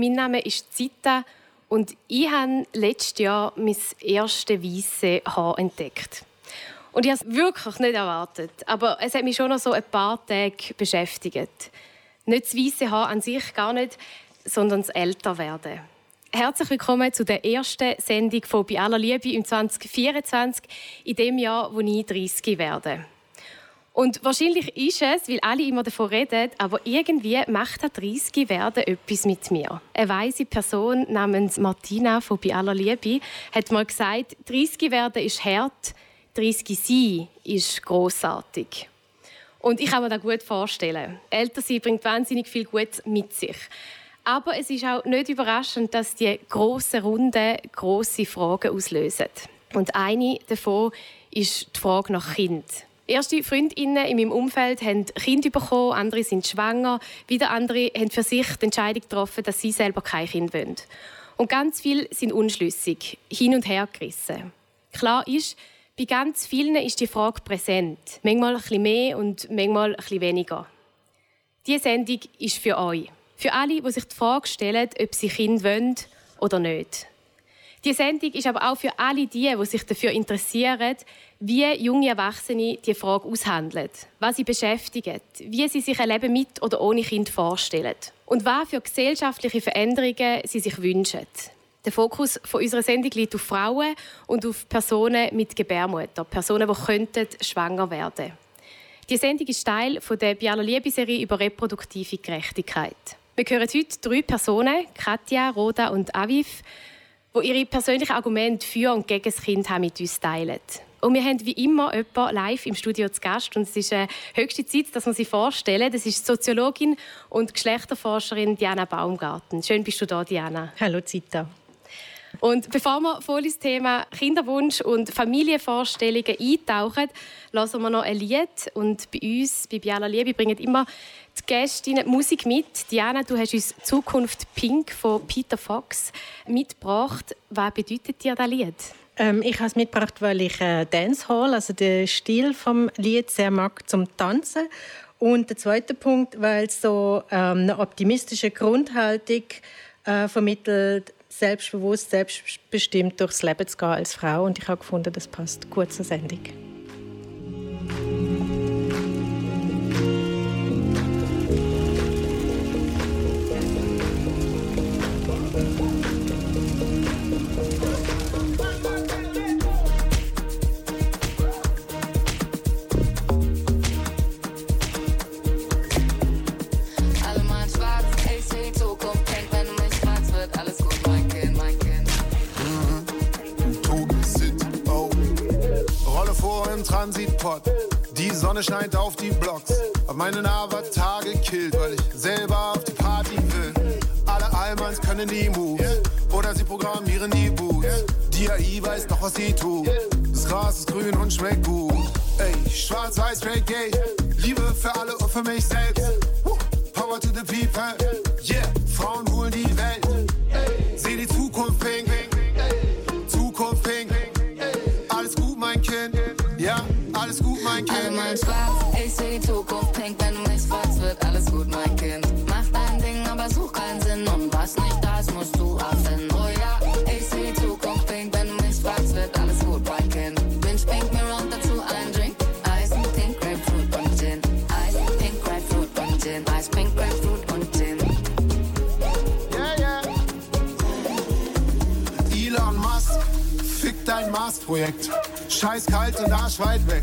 Mein Name ist Zita und ich habe letztes Jahr mein erstes weißes Haar entdeckt. Und ich habe es wirklich nicht erwartet, aber es hat mich schon noch so ein paar Tage beschäftigt. Nicht das weiße Haar an sich gar nicht, sondern das Älterwerden. Herzlich willkommen zu der ersten Sendung von «Bei aller Liebe» im 2024, in dem Jahr, wo ich 30 werde. Und wahrscheinlich ist es, weil alle immer davon reden, aber irgendwie macht das 30 werden etwas mit mir. Eine weise Person namens Martina von «Bei aller Liebe» hat mal gesagt, 30 werden ist hart, 30 sein ist großartig. Und ich kann mir das gut vorstellen. Älter sein bringt wahnsinnig viel Gut mit sich. Aber es ist auch nicht überraschend, dass die grossen Runden grosse Fragen auslösen. Und eine davon ist die Frage nach Kind. Erste Freundinnen in meinem Umfeld haben Kinder bekommen, andere sind schwanger, wieder andere haben für sich die Entscheidung getroffen, dass sie selber kein Kind wollen. Und ganz viele sind unschlüssig, hin und her gerissen. Klar ist, bei ganz vielen ist die Frage präsent. Manchmal bisschen mehr und manchmal bisschen weniger. Diese Sendung ist für euch. Für alle, die sich die Frage stellen, ob sie Kind wollen oder nicht. Die Sendung ist aber auch für alle die, die sich dafür interessieren, wie junge Erwachsene die Frage aushandeln, was sie beschäftigt, wie sie sich ein Leben mit oder ohne Kind vorstellen und was für gesellschaftliche Veränderungen sie sich wünschen. Der Fokus von unserer Sendung liegt auf Frauen und auf Personen mit Gebärmutter, Personen, die könnten schwanger werden. Die Sendung ist Teil der Biala Liebe-Serie über reproduktive Gerechtigkeit. Wir hören heute drei Personen, Katja, Roda und Aviv, die ihre persönlichen Argumente für und gegen das Kind haben mit uns teilen. Und wir haben wie immer jemanden live im Studio zu Gast. Und es ist äh, höchste Zeit, dass wir sie vorstellen. Das ist Soziologin und Geschlechterforscherin Diana Baumgarten. Schön bist du da, Diana. Hallo, Zita. Und bevor wir voll ins Thema Kinderwunsch und Familienvorstellungen eintauchen, lassen wir noch ein Lied. Und bei uns, bei Biala Liebe, bringen immer die Gästinnen Musik mit. Diana, du hast uns «Zukunft Pink» von Peter Fox mitgebracht. Was bedeutet dir das Lied? Ähm, ich habe es mitgebracht, weil ich äh, Dancehall, also den Stil vom Lied, sehr mag zum Tanzen. Und der zweite Punkt, weil es so ähm, eine optimistische Grundhaltung äh, vermittelt, selbstbewusst, selbstbestimmt durchs Leben zu gehen als Frau. Und ich habe gefunden, das passt gut zur Sendung. Sonne scheint auf die Blocks. Hab meinen Avatar gekillt, weil ich selber auf die Party will. Alle Almans können die Moves. Oder sie programmieren die Boots. Die AI weiß doch, was sie tut. Das Gras ist grün und schmeckt gut. Ey, schwarz-weiß, straight gay. Liebe für alle und für mich selbst. Power to the people. Mars-Projekt. Scheiß kalt und arschweit weg.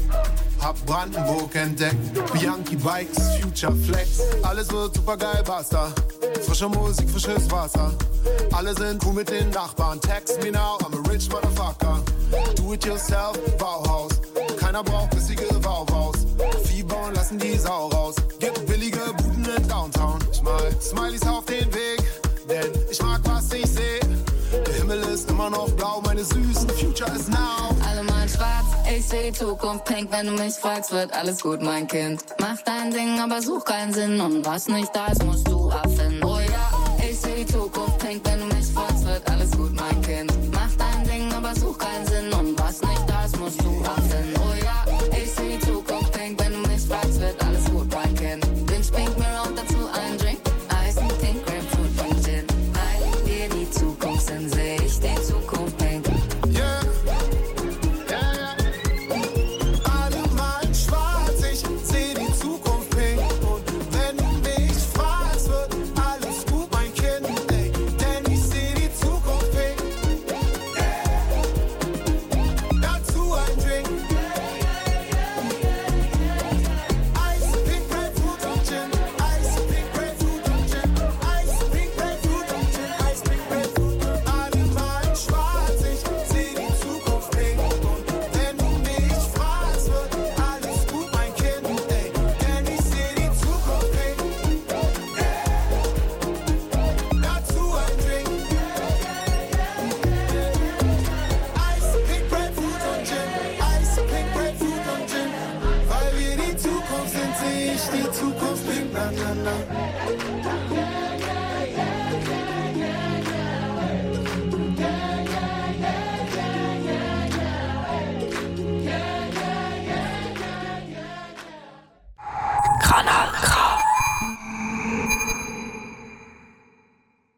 Hab Brandenburg entdeckt. Bianchi Bikes, Future Flex. Alles wird super geil, basta. Frische Musik, frisches Wasser. Alle sind cool mit den Nachbarn. Text me now, I'm a rich motherfucker. Do it yourself, Bauhaus. Keiner braucht bissige Wauwaus. Fieber und lassen die Sau raus. Gibt billige Buden in Downtown. Smileys auf den Weg. Noch blau, meine süßen Future is now. Alle mal schwarz, ich seh die Zukunft pink. Wenn du mich fragst, wird alles gut, mein Kind. Mach dein Ding, aber such keinen Sinn. Und was nicht da ist, musst du erfinden. Oh ja, ich seh die Zukunft pink. Wenn du mich fragst, wird alles gut, mein Kind. Mach dein Ding, aber such keinen Sinn.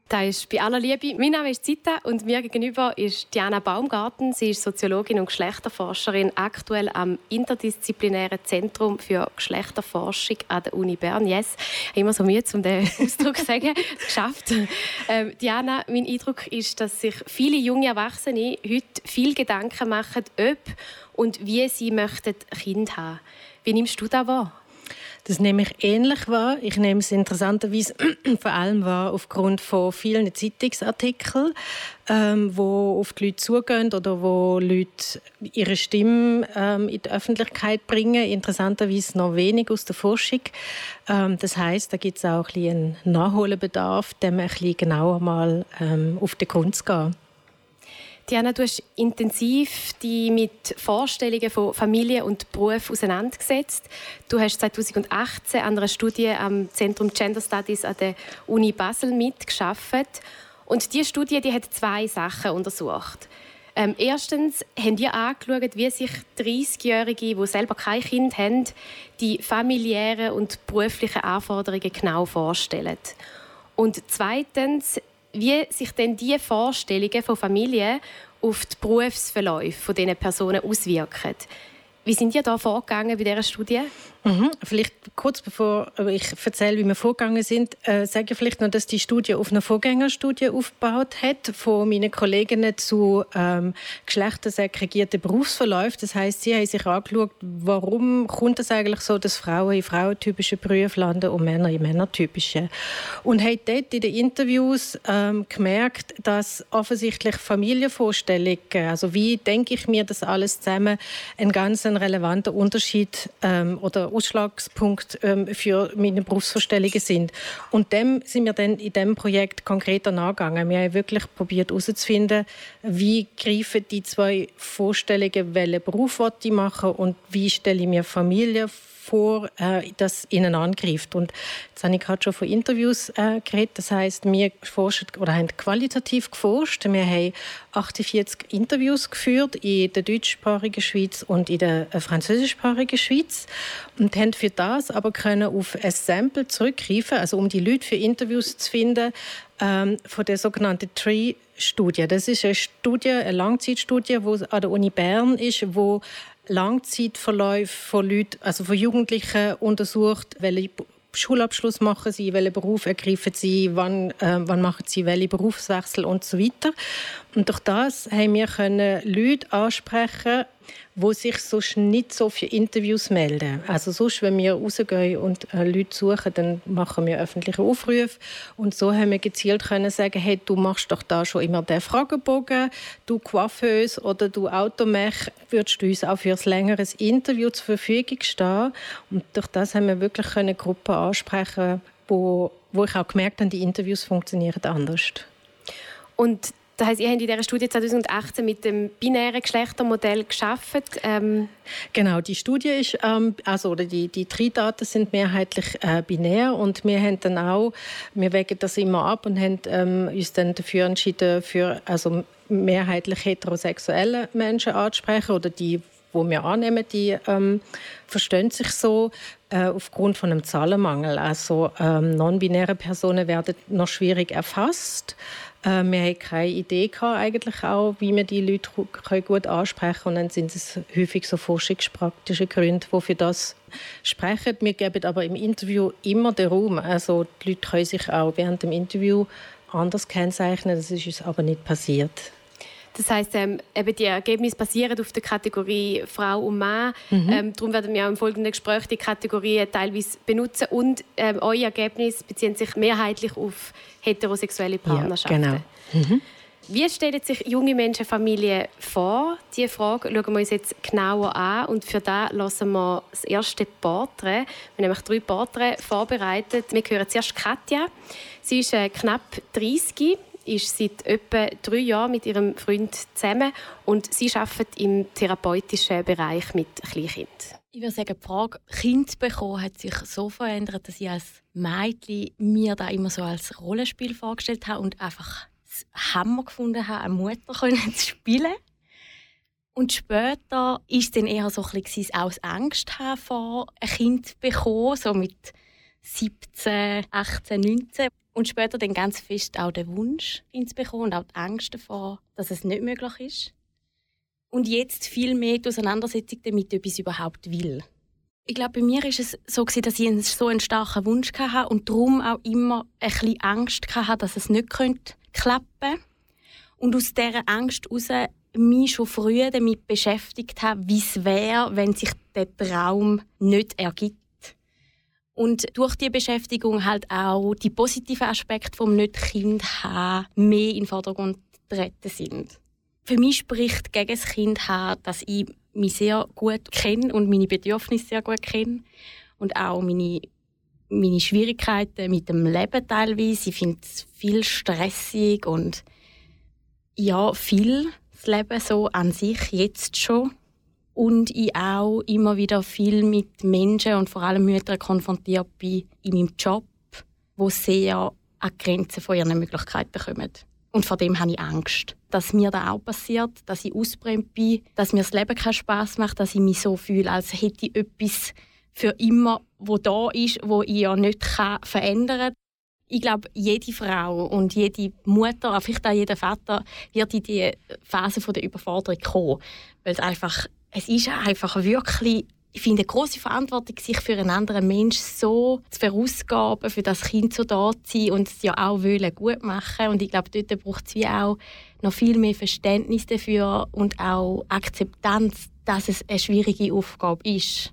Das ist bei aller Liebe. Mein Name ist Zita und mir gegenüber ist Diana Baumgarten. Sie ist Soziologin und Geschlechterforscherin, aktuell am interdisziplinären Zentrum für Geschlechterforschung an der Uni Bern. Yes, ich habe immer so Mühe, um den Ausdruck zu sagen. Geschafft. Ähm, Diana, mein Eindruck ist, dass sich viele junge Erwachsene heute viel Gedanken machen, ob und wie sie möchten Kind haben. Wie nimmst du das wahr? Das nehme ich ähnlich wahr. Ich nehme es interessanterweise vor allem wahr aufgrund von vielen Zeitungsartikeln, ähm, wo auf die Leute zugehen oder wo Leute ihre Stimme ähm, in die Öffentlichkeit bringen. Interessanterweise noch wenig aus der Forschung. Ähm, das heißt, da gibt es auch ein einen Nachholbedarf, dem ein bisschen genauer mal ähm, auf den Grund zu gehen. Diana, du hast intensiv die mit Vorstellungen von Familie und Beruf auseinandergesetzt. Du hast 2018 an einer Studie am Zentrum Gender Studies an der Uni Basel mitgeschafft. Und diese Studie die hat zwei Sachen untersucht. Ähm, erstens haben wir angeschaut, wie sich 30-Jährige, die selber kein Kind haben, die familiären und beruflichen Anforderungen genau vorstellen. Und zweitens, wie sich denn diese Vorstellungen von Familie auf die Berufsverläufe von diesen Personen auswirken. Wie sind ihr da vorgegangen bei dieser Studie? Mhm. Vielleicht kurz bevor ich erzähle, wie wir vorgegangen sind, äh, sage ich vielleicht noch, dass die Studie auf einer Vorgängerstudie aufgebaut hat von meinen Kolleginnen zu ähm, geschlechtersegregierten Berufsverläufen. Das heißt, sie haben sich angeschaut, warum kommt es eigentlich so, dass Frauen in frauentypischen Berufen landen und Männer in männertypischen. Und haben dort in den Interviews ähm, gemerkt, dass offensichtlich Familienvorstellungen, also wie denke ich mir das alles zusammen, ein ganz ein relevanter Unterschied ähm, oder Ausschlagspunkt ähm, für meine Berufsvorstellungen sind. Und dem sind wir dann in diesem Projekt konkreter nachgegangen. Wir haben wirklich probiert herauszufinden, wie greifen die zwei Vorstellungen, welchen Beruf ich machen und wie stelle ich mir Familie vor, äh, das ihnen angreift. Und jetzt habe ich gerade schon von Interviews äh, geredet. Das heißt, wir forschen oder haben qualitativ geforscht. Wir haben 48 Interviews geführt in der deutschsprachigen Schweiz und in der äh, französischsprachigen Schweiz und haben für das aber können auf ein Sample zurückgreifen, also um die Leute für Interviews zu finden, ähm, von der sogenannten Tree Studie. Das ist eine Studie, eine Langzeitstudie, die an der Uni Bern ist, wo Langzeitverläufe von Leuten, also von Jugendlichen untersucht, welche Schulabschluss machen sie, welchen Beruf ergreifen sie, wann, äh, wann machen sie welche Berufswechsel und so weiter. Und durch das haben wir können Leute ansprechen, wo sich sonst nicht so für Interviews melden. Also sonst, wenn wir rausgehen und äh, Leute suchen, dann machen wir öffentliche Aufrufe. Und so haben wir gezielt können sagen, hey, du machst doch da schon immer den Fragebogen, du Coiffeuse oder du Automech, würdest du uns auch für ein längeres Interview zur Verfügung stehen? Und durch das haben wir wirklich eine Gruppe ansprechen, wo, wo ich auch gemerkt habe, die Interviews funktionieren anders. Und Das heißt, ihr habt in dieser Studie 2018 mit dem binären Geschlechtermodell geschaffen. Ähm genau, die Studie ist, ähm, also die, die drei Daten sind mehrheitlich äh, binär und wir haben dann auch, wir wägen das immer ab und haben ähm, uns dann dafür entschieden, für also mehrheitlich heterosexuelle Menschen anzusprechen oder die, wo wir annehmen, die ähm, verstehen sich so äh, aufgrund von einem Zahlenmangel. Also ähm, non-binäre Personen werden noch schwierig erfasst. Äh, wir hatten keine Idee gehabt, eigentlich auch, wie wir die Leute gut ansprechen können. Und dann sind es häufig so forschungspraktische Gründe, die für das sprechen. Wir geben aber im Interview immer den Raum. Also die Leute können sich auch während dem Interview anders kennzeichnen. Das ist uns aber nicht passiert. Das heißt, ähm, eben die Ergebnisse basieren auf der Kategorie Frau und Mann. Mhm. Ähm, darum werden wir auch im folgenden Gespräch die Kategorien teilweise benutzen und ähm, eure Ergebnisse beziehen sich mehrheitlich auf heterosexuelle Partnerschaften. Ja, genau. Mhm. Wie stellen sich junge Menschen Familien vor? Diese Frage schauen wir uns jetzt genauer an. Und für das lassen wir das erste Porträt. Wir haben nämlich drei Porträts vorbereitet. Wir hören zuerst Katja. Sie ist äh, knapp 30 ist seit etwa drei Jahren mit ihrem Freund zusammen und sie arbeitet im therapeutischen Bereich mit Kleinkindern. Ich würde sagen, die Frage Kind bekommen hat sich so verändert, dass ich als Mädchen mir da immer so als Rollenspiel vorgestellt habe und einfach das Hammer gefunden habe, eine Mutter zu spielen. Und später es dann eher so ein bisschen aus Angst vor ein Kind bekommen, so mit 17, 18, 19. Und später dann ganz fest auch der Wunsch, zu bekommen und auch die Angst davor, dass es nicht möglich ist. Und jetzt viel mehr die Auseinandersetzung damit, ob ich es überhaupt will. Ich glaube, bei mir war es so, dass ich so einen starken Wunsch hatte und darum auch immer ein bisschen Angst hatte, dass es nicht klappen könnte. Und aus dieser Angst heraus mich schon früh damit beschäftigt habe, wie es wäre, wenn sich der Traum nicht ergibt. Und durch die Beschäftigung halt auch die positiven Aspekte vom Nicht-Kind haben mehr in den Vordergrund treten sind. Für mich spricht gegen das Kind haben, dass ich mich sehr gut kenne und meine Bedürfnisse sehr gut kenne und auch meine, meine Schwierigkeiten mit dem Leben teilweise. Ich finde es viel stressig und ja, viel das Leben so an sich jetzt schon und ich auch immer wieder viel mit Menschen und vor allem Müttern konfrontiert bin in meinem Job, wo sehr an die Grenzen von ihren Möglichkeiten kommen. Und vor dem habe ich Angst, dass mir das auch passiert, dass ich ausbrennt bin, dass mir das Leben keinen Spaß macht, dass ich mich so fühle, als hätte ich etwas für immer, wo da ist, wo ich ja nicht verändern kann. Ich glaube, jede Frau und jede Mutter, vielleicht auch jeder Vater, wird in die Phase der Überforderung kommen, weil es einfach es ist einfach wirklich ich finde, eine große Verantwortung, sich für einen anderen Menschen so zu verausgaben, für das Kind so da zu sein und es ja auch wollen, gut machen. Und ich glaube, dort braucht es wie auch noch viel mehr Verständnis dafür und auch Akzeptanz, dass es eine schwierige Aufgabe ist.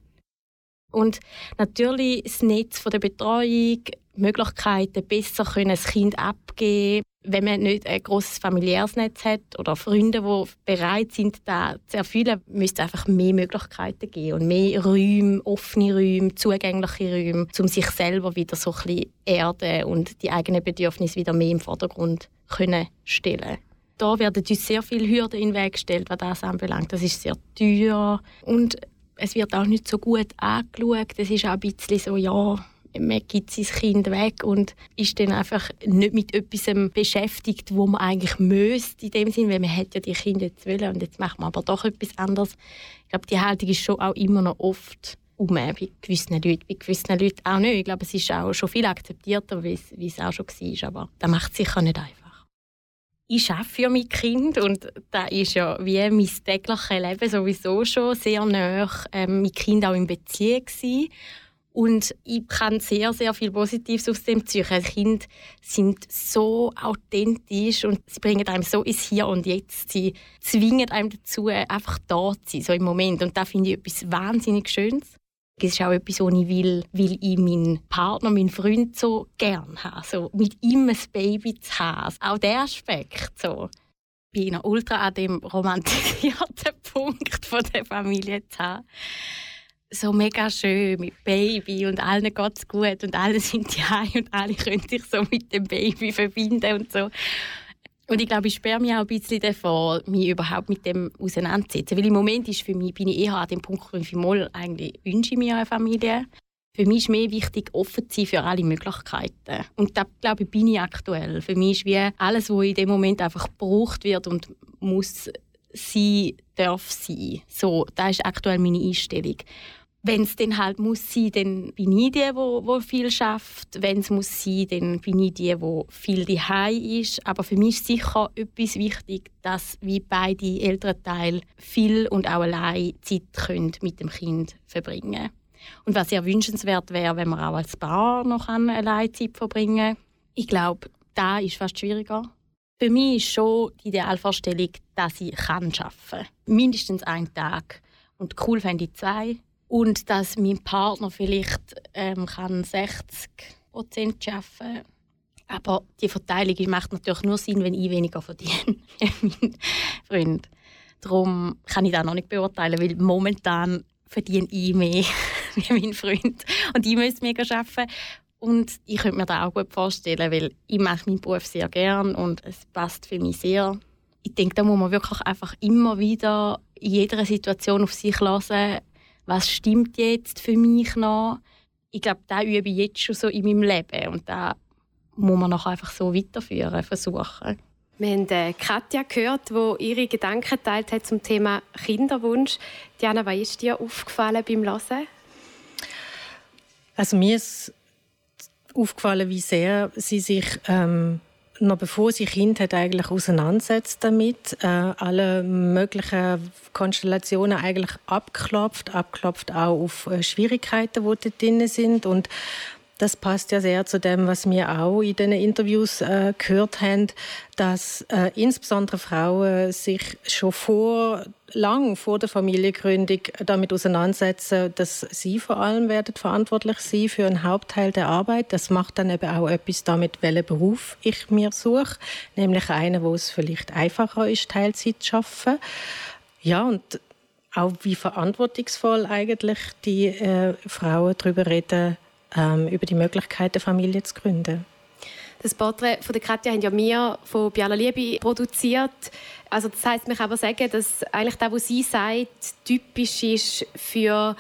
Und natürlich das Netz der Betreuung, Möglichkeiten, besser können das Kind abgeben wenn man nicht ein großes familiäres Netz hat oder Freunde, die bereit sind, da zu erfüllen, müsste es einfach mehr Möglichkeiten geben und mehr Räume, offene Räume, zugängliche Räume, um sich selber wieder so ein bisschen erden und die eigenen Bedürfnisse wieder mehr im Vordergrund können stellen. Da werden uns sehr viele Hürden in den Weg gestellt, was das anbelangt. Das ist sehr teuer und es wird auch nicht so gut angeschaut. Es ist auch ein bisschen so, ja, man gibt sein Kind weg und ist dann einfach nicht mit etwas beschäftigt, wo man eigentlich müsste in dem Sinn, weil man hat ja die Kinder jetzt wollen und jetzt macht man aber doch etwas anderes. Ich glaube, die Haltung ist schon auch immer noch oft um bei gewissen Leuten, bei gewissen Leuten auch nicht. Ich glaube, es ist auch schon viel akzeptierter, wie es, wie es auch schon war, aber das macht es sicher nicht einfach. Ich arbeite für mein Kind und da ist ja wie mein tägliches Leben sowieso schon sehr nah ähm, mein Kind auch in Beziehung gewesen. Und ich kann sehr, sehr viel Positives aus dem ziehen. Die Kinder sind so authentisch und sie bringen einem so ins Hier und Jetzt. Sie zwingen einem dazu, einfach da zu sein, so im Moment. Und da finde ich etwas wahnsinnig Schönes. Es ist auch etwas, was ich will, weil ich meinen Partner, meinen Freund so gerne habe. So mit ihm ein Baby zu haben. Auch der Aspekt. So. Ich bin ultra an dem romantisierten Punkt von der Familie zu haben so mega schön mit Baby und allen geht es gut und alle sind ja und alle können sich so mit dem Baby verbinden und so. Und ich glaube, ich sperre mich auch ein bisschen davor, mich überhaupt mit dem auseinanderzusetzen. Weil im Moment ist für mich, bin ich eher an dem Punkt, wo ich mal eigentlich wünsche ich mir eine Familie. Für mich ist mehr wichtig, offen zu sein für alle Möglichkeiten. Und da glaube ich, bin ich aktuell. Für mich ist wie alles, was in dem Moment einfach gebraucht wird und muss sein, darf sein. So, das ist aktuell meine Einstellung wenn es dann halt muss sein, dann bin ich die, wo, wo viel schafft. Wenn es muss sein, dann bin ich die, wo viel daheim ist. Aber für mich ist sicher etwas wichtig, dass wie beide Elternteile viel und auch allein Zeit können mit dem Kind verbringen. Und was sehr wünschenswert wäre, wenn man auch als Paar noch allein Zeit verbringen. Ich glaube, da ist fast schwieriger. Für mich ist schon die Idealvorstellung, dass ich arbeiten kann. Mindestens einen Tag. Und cool fände ich zwei und dass mein Partner vielleicht ähm, kann 60 Prozent arbeiten aber die Verteilung macht natürlich nur Sinn, wenn ich weniger verdiene mein Freund. Darum kann ich das noch nicht beurteilen, weil momentan verdiene ich mehr wie mein Freund und ich müsste mega arbeiten. Und ich könnte mir das auch gut vorstellen, weil ich mache meinen Beruf sehr gern und es passt für mich sehr. Ich denke, da muss man wirklich einfach immer wieder in jeder Situation auf sich lassen was stimmt jetzt für mich noch. Ich glaube, da übe ich jetzt schon so in meinem Leben und da muss man noch einfach so weiterführen, versuchen. Wir haben äh, Katja gehört, die ihre Gedanken geteilt hat zum Thema Kinderwunsch. Diana, was ist dir aufgefallen beim Hören? Also mir ist aufgefallen, wie sehr sie sich ähm, noch bevor sie Kind hat, eigentlich auseinandersetzt damit, äh, alle möglichen Konstellationen eigentlich abklopft, abklopft auch auf äh, Schwierigkeiten, die da drin sind. Und das passt ja sehr zu dem, was wir auch in den Interviews äh, gehört haben, dass äh, insbesondere Frauen sich schon vor lang vor der Familiengründung damit auseinandersetzen, dass sie vor allem werden verantwortlich sein für einen Hauptteil der Arbeit. Das macht dann eben auch etwas damit, welchen Beruf ich mir suche, nämlich einen, wo es vielleicht einfacher ist, Teilzeit zu arbeiten. Ja, und auch wie verantwortungsvoll eigentlich die äh, Frauen darüber reden, ähm, über die Möglichkeit, eine Familie zu gründen. Das Porträt von der Katja haben ja wir von Biala Liebe produziert. Also das heißt, wir können aber sagen, dass eigentlich das, was sie sagt, typisch ist für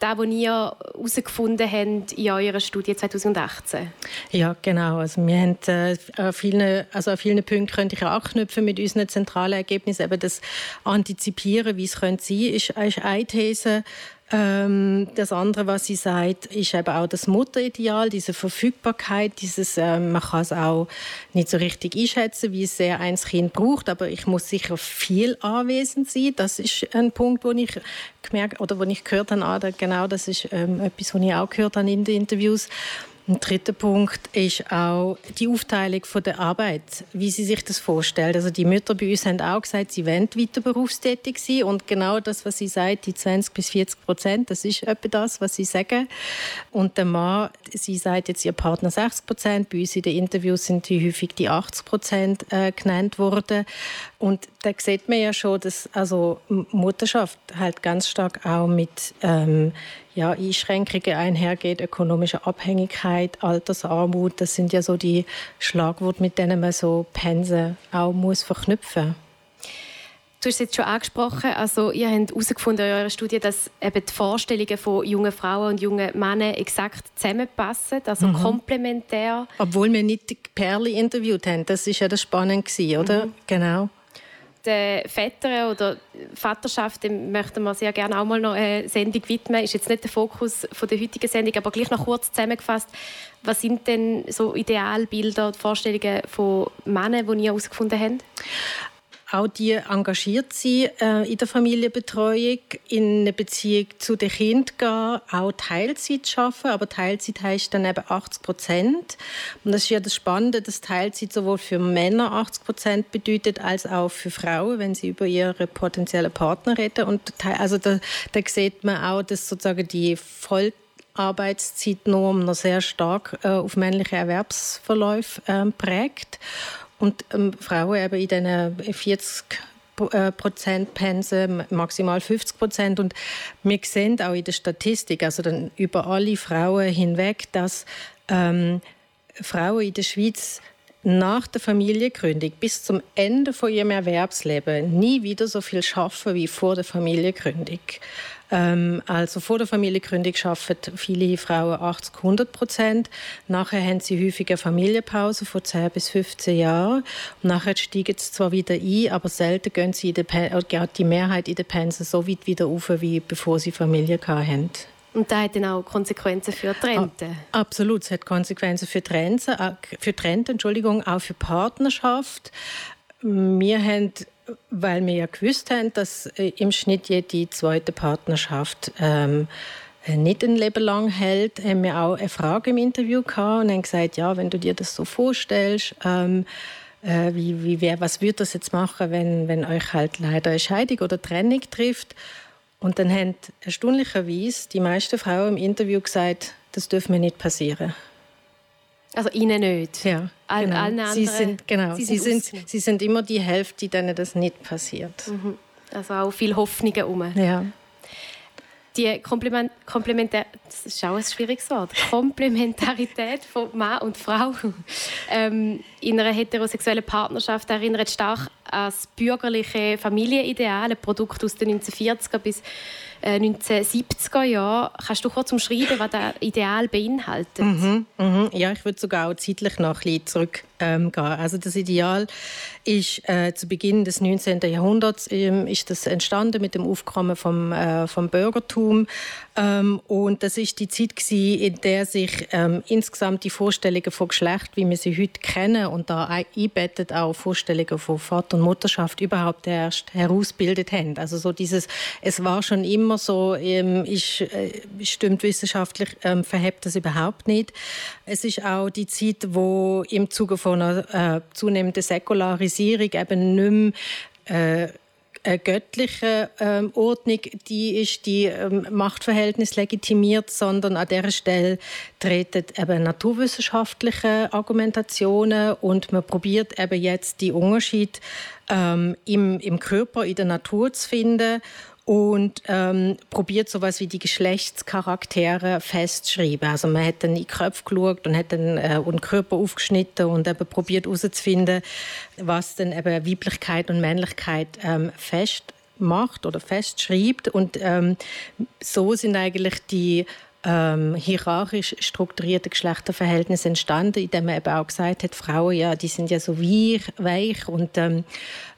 das, was ihr herausgefunden habt in eurer Studie 2018. Ja, genau. Also wir haben äh, an, vielen, also an vielen Punkten könnte ich anknüpfen mit unseren zentralen Ergebnissen. Eben das Antizipieren, wie es könnte sein, ist, ist eine These. Ähm, das andere, was sie sagt, ist eben auch das Mutterideal, diese Verfügbarkeit, dieses, ähm, man kann es auch nicht so richtig einschätzen, wie sehr ein Kind braucht, aber ich muss sicher viel anwesend sein. Das ist ein Punkt, wo ich gemerkt oder wo ich gehört habe, ah, genau, das ist ähm, etwas, was ich auch gehört habe in den Interviews. Ein dritter Punkt ist auch die Aufteilung der Arbeit, wie sie sich das vorstellt. Also die Mütter bei uns haben auch gesagt, sie wollen weiter berufstätig sein und genau das, was sie sagt, die 20 bis 40 Prozent, das ist etwa das, was sie sagen. Und der Mann, sie sagt jetzt ihr Partner 60 Prozent, bei uns in den Interviews sind die häufig die 80 Prozent äh, genannt worden. Und da sieht man ja schon, dass also Mutterschaft halt ganz stark auch mit ähm, ja, Einschränkungen einhergeht, ökonomische Abhängigkeit, Altersarmut. Das sind ja so die Schlagworte, mit denen man so Pensen auch muss verknüpfen Du hast es jetzt schon angesprochen, also ihr habt herausgefunden in eurer Studie, dass eben die Vorstellungen von jungen Frauen und jungen Männern exakt zusammenpassen, also mhm. komplementär. Obwohl wir nicht die Perle interviewt haben, das ist ja das Spannende, oder? Mhm. Genau den Vätern oder Vaterschaft möchten wir sehr gerne auch mal noch eine Sendung widmen. Ist jetzt nicht der Fokus von der heutigen Sendung, aber gleich noch kurz zusammengefasst. Was sind denn so Idealbilder, Vorstellungen von Männern, die ihr herausgefunden habt? Auch die engagiert sie äh, in der Familienbetreuung, in eine Beziehung zu den Kindern gehen, auch Teilzeit schaffen, aber Teilzeit heißt dann eben 80 Prozent. Und das ist ja das Spannende, dass Teilzeit sowohl für Männer 80 Prozent bedeutet, als auch für Frauen, wenn sie über ihre potenziellen Partner reden. Und also da, da sieht man auch, dass sozusagen die Voll Arbeitszeitnorm noch sehr stark äh, auf männliche Erwerbsverläufe äh, prägt und ähm, Frauen eben in diesen 40 äh, Prozent Pensen, maximal 50 Prozent. Und wir sehen auch in der Statistik, also dann über alle Frauen hinweg, dass ähm, Frauen in der Schweiz nach der Familiengründung bis zum Ende von ihrem Erwerbsleben nie wieder so viel schaffen wie vor der Familiengründung. Ähm, also vor der Familiengründung arbeiten viele Frauen 80, 100 Prozent. Nachher haben sie häufig eine Familienpause von 10 bis 15 Jahren. Und nachher steigen sie zwar wieder ein, aber selten gehen sie in der Pen äh, die Mehrheit in der Pensen so weit wieder auf, wie bevor sie Familie hatten. Und das hat dann auch Konsequenzen für die Rente? absolut, es hat Konsequenzen für die Rente, äh, für die Rente Entschuldigung, auch für Partnerschaft. Wir haben weil wir ja gewusst haben, dass äh, im Schnitt jede zweite Partnerschaft ähm, äh, nicht ein Leben lang hält, haben wir auch eine Frage im Interview gehabt und haben gesagt, ja, wenn du dir das so vorstellst, ähm, äh, wie, wie wer, was würde das jetzt machen, wenn, wenn euch halt leider eine Scheidung oder Trennung trifft? Und dann haben erstaunlicherweise die meisten Frauen im Interview gesagt, das dürfen mir nicht passieren. Also ihnen nicht? Ja, All, genau. Allen anderen, sie sind, genau, sie sie sind, sind, sie sind immer die Hälfte, denen das nicht passiert. Mhm. Also auch viel Hoffnungen um. Ja. Die Komplement Komplementär das ist auch ein schwieriges Wort. Komplementarität von Mann und Frau ähm, in einer heterosexuellen Partnerschaft erinnert stark an das bürgerliche Familienideal, ein Produkt aus den 1940er bis 1970er äh, Jahren. Kannst du kurz umschreiben, was das Ideal beinhaltet? Mhm, mhm. Ja, ich würde sogar auch zeitlich noch ein bisschen zurückgehen. Ähm, also das Ideal ist äh, zu Beginn des 19. Jahrhunderts ähm, ist das entstanden mit dem Aufkommen vom, äh, vom Bürgertum ähm, und das ist die Zeit gewesen, in der sich ähm, insgesamt die Vorstellungen von Geschlecht, wie wir sie heute kennen und da einbettet auch Vorstellungen von Vater und Mutterschaft überhaupt erst herausbildet haben. Also so dieses, es war schon immer so, ähm, ist, äh, stimmt wissenschaftlich, ähm, verhebt das überhaupt nicht. Es ist auch die Zeit, wo im Zuge von einer äh, zunehmenden Säkularisierung eben nicht mehr äh, eine göttliche ähm, Ordnung, die ist die ähm, Machtverhältnis legitimiert, sondern an der Stelle treten eben naturwissenschaftliche Argumentationen und man probiert eben jetzt die Unterschied ähm, im, im Körper, in der Natur zu finden und ähm, probiert sowas wie die Geschlechtscharaktere festzuschreiben. Also man hat dann in die Köpfe geschaut und hat dann äh, den Körper aufgeschnitten und eben probiert herauszufinden, was dann eben Weiblichkeit und Männlichkeit ähm, festmacht oder festschreibt. Und ähm, so sind eigentlich die ähm, hierarchisch strukturierte Geschlechterverhältnisse entstanden, indem man eben auch gesagt hat, Frauen, ja, die sind ja so weich, weich und ähm,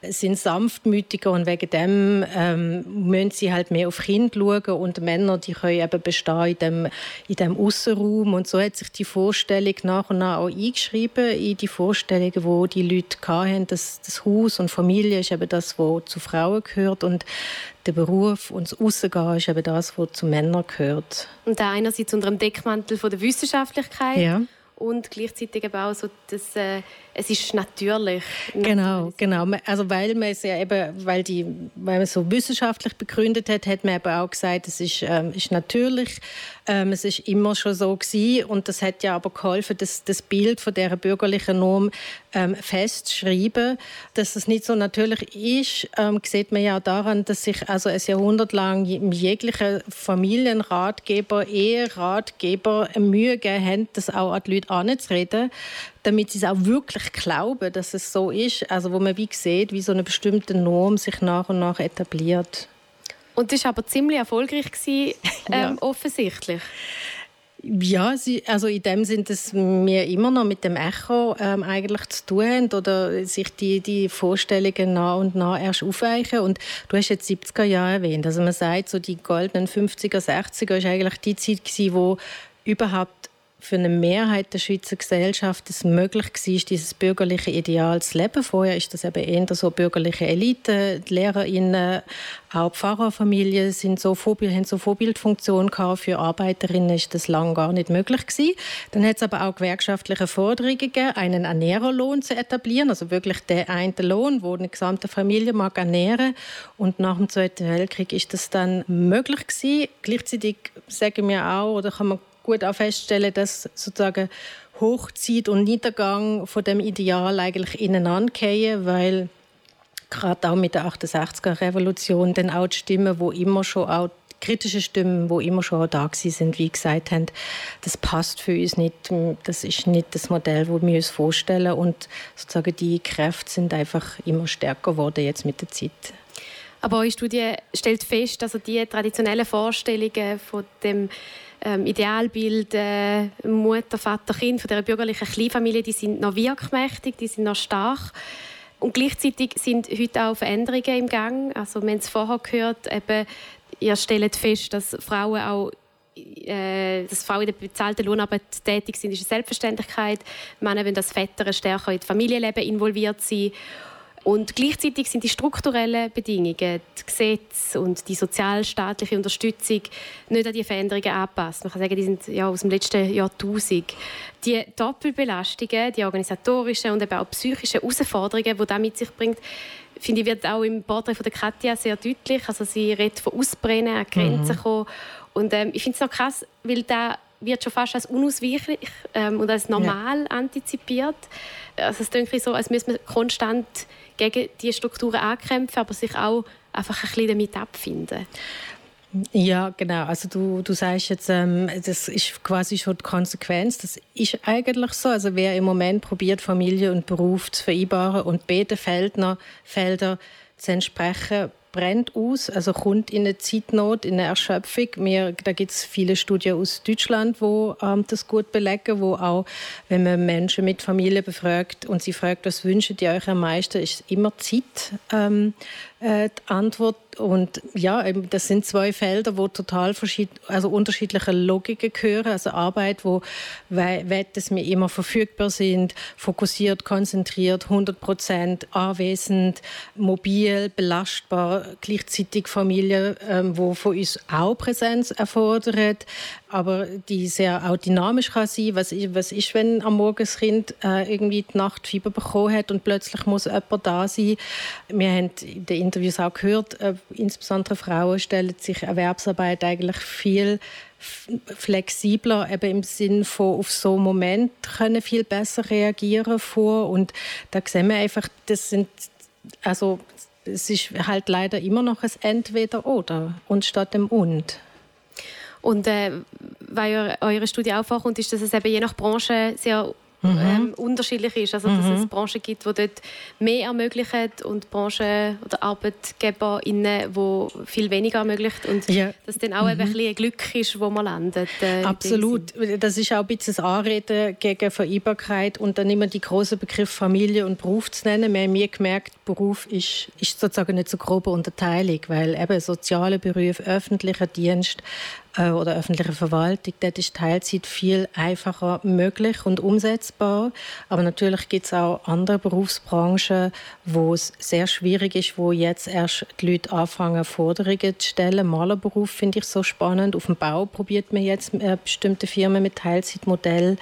sind sanftmütiger und wegen dem ähm, müssen sie halt mehr auf Kind schauen und Männer, die können eben bestehen in dem, in dem Aussenraum. Und so hat sich die Vorstellung nach und nach auch eingeschrieben in die Vorstellungen, wo die Leute hatten, dass das Haus und Familie ist eben das, was zu Frauen gehört. Und der Beruf und das Aussengehen ist eben das, was zu Männern gehört. Und da einerseits unter dem Deckmantel von der Wissenschaftlichkeit ja. und gleichzeitig eben auch so, dass äh, es ist natürlich. Genau, genau. Also weil man es ja eben, weil die, weil man so wissenschaftlich begründet hat, hat man eben auch gesagt, es ist, ähm, ist natürlich, ähm, es ist immer schon so gewesen und das hat ja aber geholfen, das, das Bild von der bürgerlichen Norm ähm, festzuschreiben, dass es nicht so natürlich ist, ähm, sieht man ja daran, dass sich also ein Jahrhundert lang jegliche Familienratgeber, Eheratgeber Mühe gegeben haben, das auch an die Leute anzureden, damit sie es auch wirklich glauben, dass es so ist. Also wo man wie sieht, wie so eine bestimmte Norm sich nach und nach etabliert. Und das war aber ziemlich erfolgreich, gewesen, ähm, ja. offensichtlich. Ja, sie, also in dem Sinn, dass wir immer noch mit dem Echo ähm, eigentlich zu tun haben oder sich die, die Vorstellungen nach und nach erst aufweichen. Und du hast jetzt 70er Jahre erwähnt. Also man sagt, so die goldenen 50er, 60er ist eigentlich die Zeit gewesen, wo überhaupt für eine Mehrheit der Schweizer Gesellschaft es möglich war, dieses bürgerliche Ideal zu leben. Vorher ist das eben eher so bürgerliche Elite, die LehrerInnen, auch die Pfarrerfamilien sind so Vorbild, haben so Vorbildfunktionen gehabt. Für Arbeiterinnen ist das lange gar nicht möglich gewesen. Dann hat es aber auch gewerkschaftliche Forderungen gegeben, einen Ernährerlohn zu etablieren, also wirklich der eine Lohn, wo eine gesamte Familie mag ernähren. Und nach dem Zweiten Weltkrieg ist das dann möglich gewesen. Gleichzeitig sagen wir auch, oder kann man gut auch feststellen, dass sozusagen Hochzeit und Niedergang von dem Ideal eigentlich ineinander gehen, weil gerade auch mit der 68er Revolution dann auch die Stimmen, wo immer schon auch kritische Stimmen, wo immer schon da sind, wie gesagt haben, das passt für uns nicht, das ist nicht das Modell, wo wir uns vorstellen und sozusagen die Kräfte sind einfach immer stärker geworden jetzt mit der Zeit. Aber eure Studie stellt fest, dass die traditionellen Vorstellungen von dem ähm, Idealbild äh, Mutter, Vater, Kind von der bürgerlichen Kleinfamilie, die sind noch wirkmächtig, die sind noch stark. Und gleichzeitig sind heute auch Veränderungen im Gang. Also wir haben es vorher gehört, eben, ihr stellt fest, dass Frauen auch äh, dass Frauen in der bezahlten Lohnarbeit tätig sind, ist eine Selbstverständlichkeit. Männer wollen, dass Väter stärker in das Familienleben involviert sind. Und gleichzeitig sind die strukturellen Bedingungen, die Gesetze und die sozialstaatliche Unterstützung nicht an die Veränderungen angepasst. Man kann sagen, die sind ja aus dem letzten Jahrtausend. Die Doppelbelastungen, die organisatorischen und eben auch psychischen Herausforderungen, die das mit sich bringt, finde ich, wird auch im Porträt von der Katja sehr deutlich. Also sie redet von Ausbrennen, an Grenzen mhm. kommen. Und ähm, ich finde es noch krass, weil da wird schon fast als unausweichlich ähm, und als normal ja. antizipiert. Also es klingt so, als müsste man konstant gegen diese Strukturen ankämpfen, aber sich auch einfach ein bisschen damit abfinden. Ja, genau. Also du, du sagst jetzt, ähm, das ist quasi schon die Konsequenz. Das ist eigentlich so. Also wer im Moment probiert, Familie und Beruf zu vereinbaren und beide Felder zu entsprechen, brennt aus, also kommt in eine Zeitnot, in eine Erschöpfung. Wir, da gibt es viele Studien aus Deutschland, wo ähm, das gut belegen, wo auch, wenn man Menschen mit Familie befragt und sie fragt, was wünscht ihr euch am meisten, ist immer Zeit ähm, äh, die Antwort. Und ja, das sind zwei Felder, wo total also unterschiedliche Logiken gehören. Also Arbeit, wo Werte mir immer verfügbar sind, fokussiert, konzentriert, 100 Prozent anwesend, mobil, belastbar, gleichzeitig Familie, ähm, wo von uns auch Präsenz erfordert, aber die sehr auch dynamisch kann sein. Was ist, was ist wenn am Morgen das Kind äh, irgendwie die Nachtfieber bekommen hat und plötzlich muss jemand da sein? Wir haben in den Interviews auch gehört, äh, insbesondere Frauen stellen sich Erwerbsarbeit eigentlich viel flexibler eben im Sinn von auf so einen Moment können viel besser reagieren vor und da sehen wir einfach das sind also es ist halt leider immer noch ein Entweder oder und statt dem und und äh, weil eure Studie auch vorkommt, ist, dass es eben je nach Branche sehr. Ähm, unterschiedlich ist. Also, dass mhm. es Branchen gibt, die dort mehr ermöglichen und Branchen oder ArbeitgeberInnen, die viel weniger ermöglichen. Und ja. dass dann auch mhm. ein bisschen Glück ist, wo man landet. Äh, Absolut. Das ist auch ein bisschen das Anreden gegen Vereinbarkeit und dann immer die großen Begriff Familie und Beruf zu nennen. Wir haben mir gemerkt, Beruf ist, ist sozusagen nicht so grobe Unterteilung, weil eben soziale Berufe, öffentlicher Dienst, oder öffentliche Verwaltung, dort ist Teilzeit viel einfacher möglich und umsetzbar. Aber natürlich gibt es auch andere Berufsbranchen, wo es sehr schwierig ist, wo jetzt erst die Leute anfangen, Forderungen zu stellen. Malerberuf finde ich so spannend. Auf dem Bau probiert man jetzt äh, bestimmte Firmen mit Teilzeitmodell.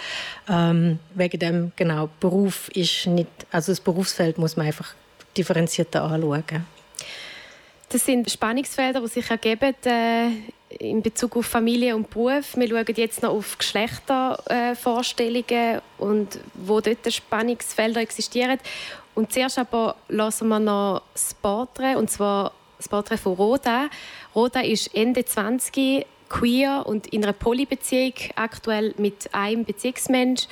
Ähm, wegen dem, genau, Beruf ist nicht, also das Berufsfeld muss man einfach differenzierter anschauen. Das sind Spannungsfelder, die sich ergeben äh, in Bezug auf Familie und Beruf. Wir schauen jetzt noch auf Geschlechtervorstellungen und wo dort Spannungsfelder existieren. Und zuerst aber lassen wir noch das Porträt, und zwar das Porträt von Roda. Roda ist Ende 20, queer und in einer Polybeziehung, aktuell mit einem Beziehungsmensch.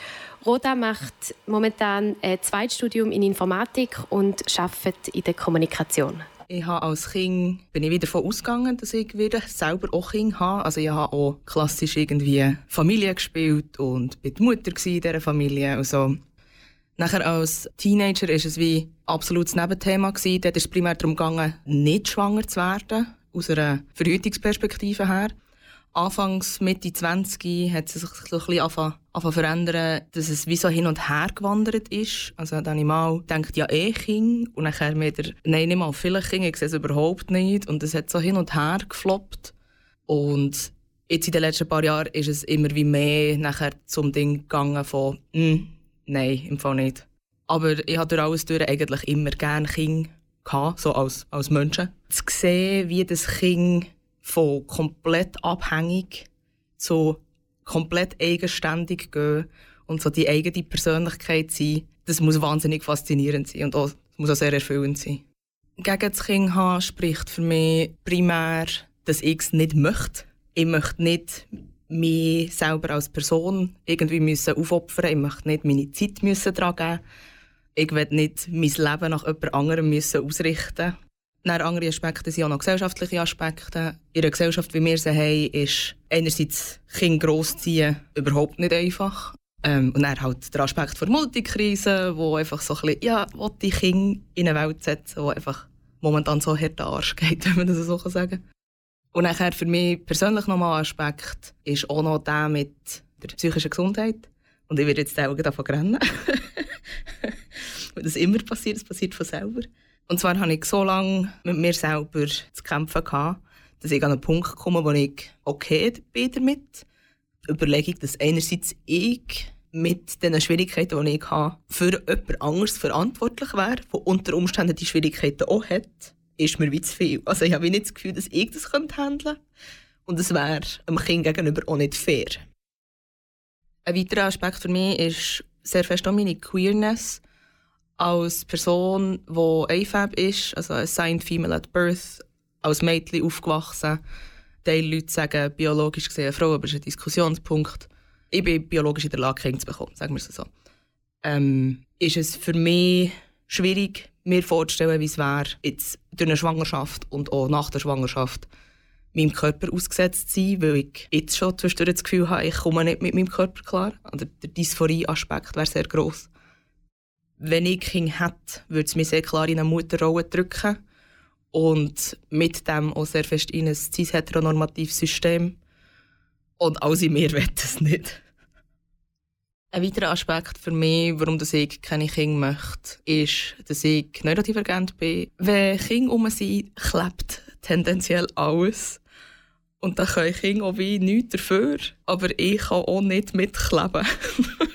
Roda macht momentan ein Zweitstudium in Informatik und arbeitet in der Kommunikation. Ich habe als Kind bin ich wieder davon ausgegangen, dass ich wieder selber auch Kinder habe. Also ich habe auch klassisch irgendwie Familie gespielt und bin die Mutter in dieser Familie und so. Nachher als Teenager war es wie absolutes Nebenthema gewesen. Dort ist es primär darum gegangen, nicht schwanger zu werden, aus einer Verhütungsperspektive her. Anfangs Mitte 20 hat es sich so ein bisschen verändern, dass es wie so hin und her gewandert ist. Also dann ich mal denkt ja eh Kind und dann wieder, nein, nicht mal viele Kinder, ich sehe es überhaupt nicht. Und es hat so hin und her gefloppt. Und jetzt in den letzten paar Jahren ist es immer wie mehr nachher zum Ding gegangen von, mm, nein, im Fall nicht. Aber ich hatte durch alles durch eigentlich immer gerne Kinder gehabt, so als, als Menschen. Zu sehen, wie das Kind von komplett abhängig zu komplett eigenständig gehen und so die eigene Persönlichkeit sein, das muss wahnsinnig faszinierend sein und auch, muss auch sehr erfüllend sein. Gegen das Kind haben spricht für mich primär dass ich es nicht möchte. Ich möchte nicht mich selber als Person irgendwie müssen aufopfern. Ich möchte nicht meine Zeit müssen daran geben. Ich will nicht mein Leben nach jemand anderem müssen ausrichten. Dann andere Aspekte sind auch noch gesellschaftliche Aspekte. In einer Gesellschaft, wie wir sie haben, ist einerseits Kinder grossziehen überhaupt nicht einfach. Ähm, und dann halt der Aspekt der Multikrise, wo einfach so ein bisschen, ja, wo die Kinder in eine Welt setzen, wo einfach momentan so hart Arsch geht, wenn man das so sagen kann. Und nachher für mich persönlich nochmal ein Aspekt ist auch noch der mit der psychischen Gesundheit. Und ich werde jetzt auch davon rennen. Weil das immer passiert, das passiert von selber. Und zwar hatte ich so lange mit mir selber zu kämpfen, gehabt, dass ich an einen Punkt komme, wo ich okay bin damit. Überlege ich, dass einerseits ich mit den Schwierigkeiten, die ich habe, für jemand anderes verantwortlich wäre, der unter Umständen die Schwierigkeiten auch hat ist mir wie zu viel. Also ich habe nicht das Gefühl, dass ich das handeln könnte. Und es wäre einem Kind gegenüber auch nicht fair. Ein weiterer Aspekt für mich ist sehr fest auch meine Queerness. Als Person, die AFAB ist, also Assigned Female at Birth, als Mädchen aufgewachsen. Teile Leute sagen biologisch gesehen eine Frau, aber das ist ein Diskussionspunkt. Ich bin biologisch in der Lage, Kinder zu bekommen, sagen wir es so. Ähm, ist es für mich schwierig, mir vorzustellen, wie es wäre, jetzt durch eine Schwangerschaft und auch nach der Schwangerschaft meinem Körper ausgesetzt zu sein, weil ich jetzt schon zwischendurch das Gefühl habe, ich komme nicht mit meinem Körper klar. Also der Dysphorie-Aspekt wäre sehr gross. Wenn ich Kinder hätte, würde es mich sehr klar in eine Mutterrolle drücken und mit dem auch sehr fest in ein cis-heteronormatives System. Und alles in mir will es nicht. Ein weiterer Aspekt für mich, warum ich keine Kinder möchte, ist, dass ich neurodivergent bin. Wenn Kinder um sind, klebt tendenziell alles. Und dann können Kinder auch wie nichts dafür, aber ich kann auch nicht mitkleben.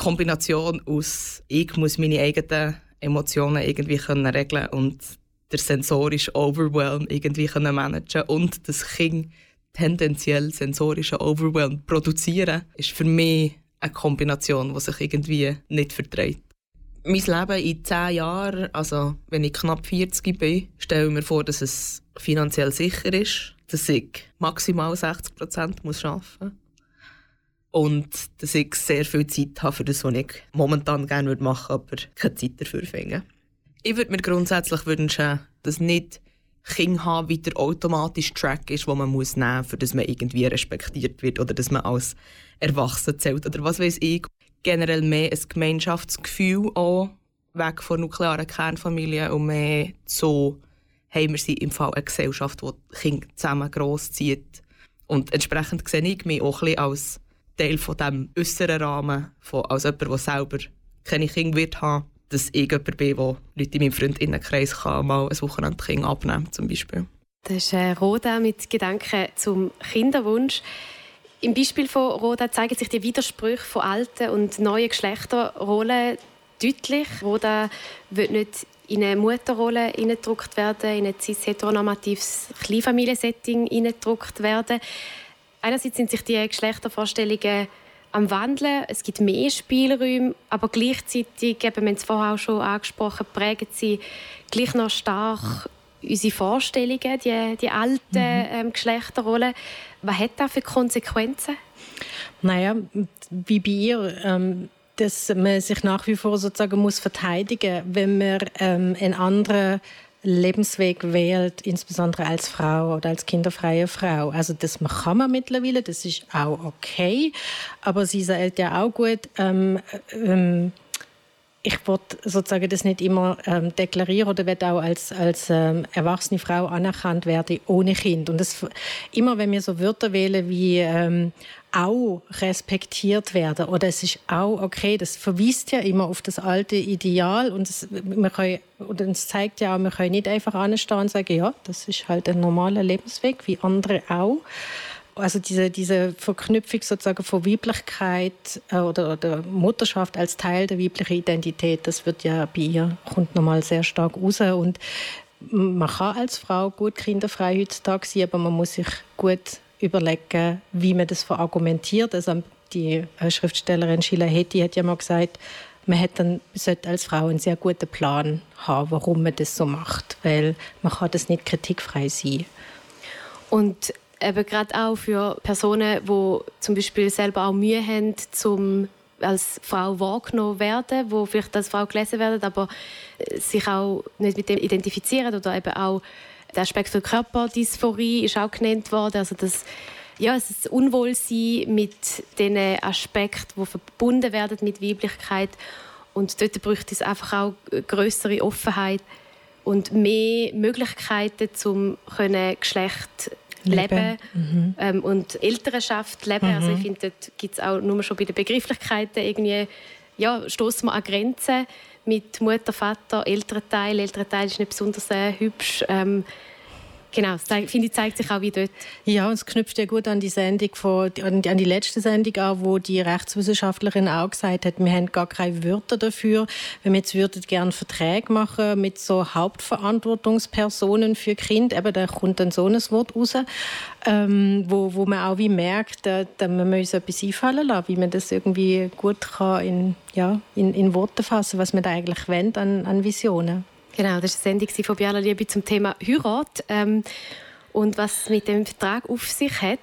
Kombination aus, ich muss meine eigenen Emotionen irgendwie können regeln und der sensorische Overwhelm irgendwie können managen und das Kind tendenziell sensorischen Overwhelm produzieren, ist für mich eine Kombination, die sich irgendwie nicht verträgt. Mein Leben in zehn Jahren, also wenn ich knapp 40 bin, stelle ich mir vor, dass es finanziell sicher ist, dass ich maximal 60 Prozent arbeiten muss. Und dass ich sehr viel Zeit habe für das, was ich momentan gerne machen würde, aber keine Zeit dafür finde. Ich würde mir grundsätzlich wünschen, dass nicht Kinder haben wieder automatisch Track ist, wo man muss nehmen muss, dass man irgendwie respektiert wird oder dass man als Erwachsen zählt oder was weiß ich. Generell mehr ein Gemeinschaftsgefühl auch, weg von nuklearen Kernfamilien und mehr so haben wir sie im Fall eine Gesellschaft, die Kinder zusammen grosszieht. Und entsprechend sehe ich mich auch ein als Teil von diesem äußeren Rahmen, von, als jemand, der selber keine Kinder wird haben dass ich jemand bin, der Leute in meinem Freundinnenkreis kann, mal ein Wochenende Kind abnehmen zum Beispiel. Das ist äh, Roda mit Gedanken zum Kinderwunsch. Im Beispiel von Roda zeigen sich die Widersprüche von alten und neuen Geschlechterrollen deutlich. Roda wird nicht in eine Mutterrolle hineingedruckt werden, in ein cis-heteronormatives Kleinfamiliensetting hineingedruckt werden. Einerseits sind sich die Geschlechtervorstellungen am Wandeln. Es gibt mehr Spielräume, aber gleichzeitig, eben, wir haben es vorher auch schon angesprochen, prägen sie gleich noch stark unsere Vorstellungen, die, die alten mhm. ähm, Geschlechterrollen. Was hat das für Konsequenzen? Naja, wie bei ihr, ähm, dass man sich nach wie vor sozusagen muss verteidigen, wenn man ähm, einen anderen Lebensweg wählt, insbesondere als Frau oder als kinderfreie Frau. Also das kann man mittlerweile, das ist auch okay. Aber sie sagt ja auch gut, ähm, ähm, ich wollte sozusagen das nicht immer ähm, deklarieren oder wird auch als, als ähm, erwachsene Frau anerkannt werden ohne Kind. Und das, immer wenn wir so Wörter wählen wie ähm, auch respektiert werden oder es ist auch okay, das verweist ja immer auf das alte Ideal und es, wir können, oder es zeigt ja auch, wir können nicht einfach anstehen und sagen, ja, das ist halt ein normaler Lebensweg, wie andere auch also diese, diese Verknüpfung sozusagen von Weiblichkeit äh, oder, oder, Mutterschaft als Teil der weiblichen Identität, das wird ja bei ihr, kommt nochmal sehr stark raus und man kann als Frau gut kinderfrei heutzutage sein, aber man muss sich gut überlegen, wie man das verargumentiert. Also die äh, Schriftstellerin Sheila Heti hat ja mal gesagt, man hat dann, sollte als Frau einen sehr guten Plan haben, warum man das so macht, weil man kann das nicht kritikfrei sein Und eben gerade auch für Personen, die zum Beispiel selber auch Mühe haben, zum als Frau wahrgenommen werden, wo vielleicht als Frau gelesen werden, aber äh, sich auch nicht mit dem identifizieren oder eben auch der Aspekt von Körperdysphorie ist auch genannt worden, also das ja, es ist Unwohlsein mit den Aspekten, die verbunden werden mit Weiblichkeit. Und dort bräuchte es einfach auch größere Offenheit und mehr Möglichkeiten, um Geschlecht leben, leben. Mhm. Ähm, und Elternschaft leben. Mhm. Also ich finde, dort gibt es auch nur schon bei den Begrifflichkeiten irgendwie, ja, stoßen wir an Grenzen mit Mutter, Vater, Elternteil. Elternteil ist nicht besonders äh, hübsch. Ähm, Genau, das finde ich, zeigt sich auch wie dort. Ja, und es knüpft ja gut an die Sendung von, an die letzte Sendung an, wo die Rechtswissenschaftlerin auch gesagt hat, wir haben gar keine Wörter dafür. Wenn wir jetzt würden gerne Verträge machen mit so Hauptverantwortungspersonen für Kind, eben da kommt dann so ein Wort raus, ähm, wo, wo man auch wie merkt, da, da man uns etwas einfallen lassen, wie man das irgendwie gut kann in, ja, in, in Worte fassen, was man da eigentlich wendet an, an Visionen. Genau, das war eine Sendung von Biala Liebe zum Thema Heirat ähm, und was mit dem Vertrag auf sich hat.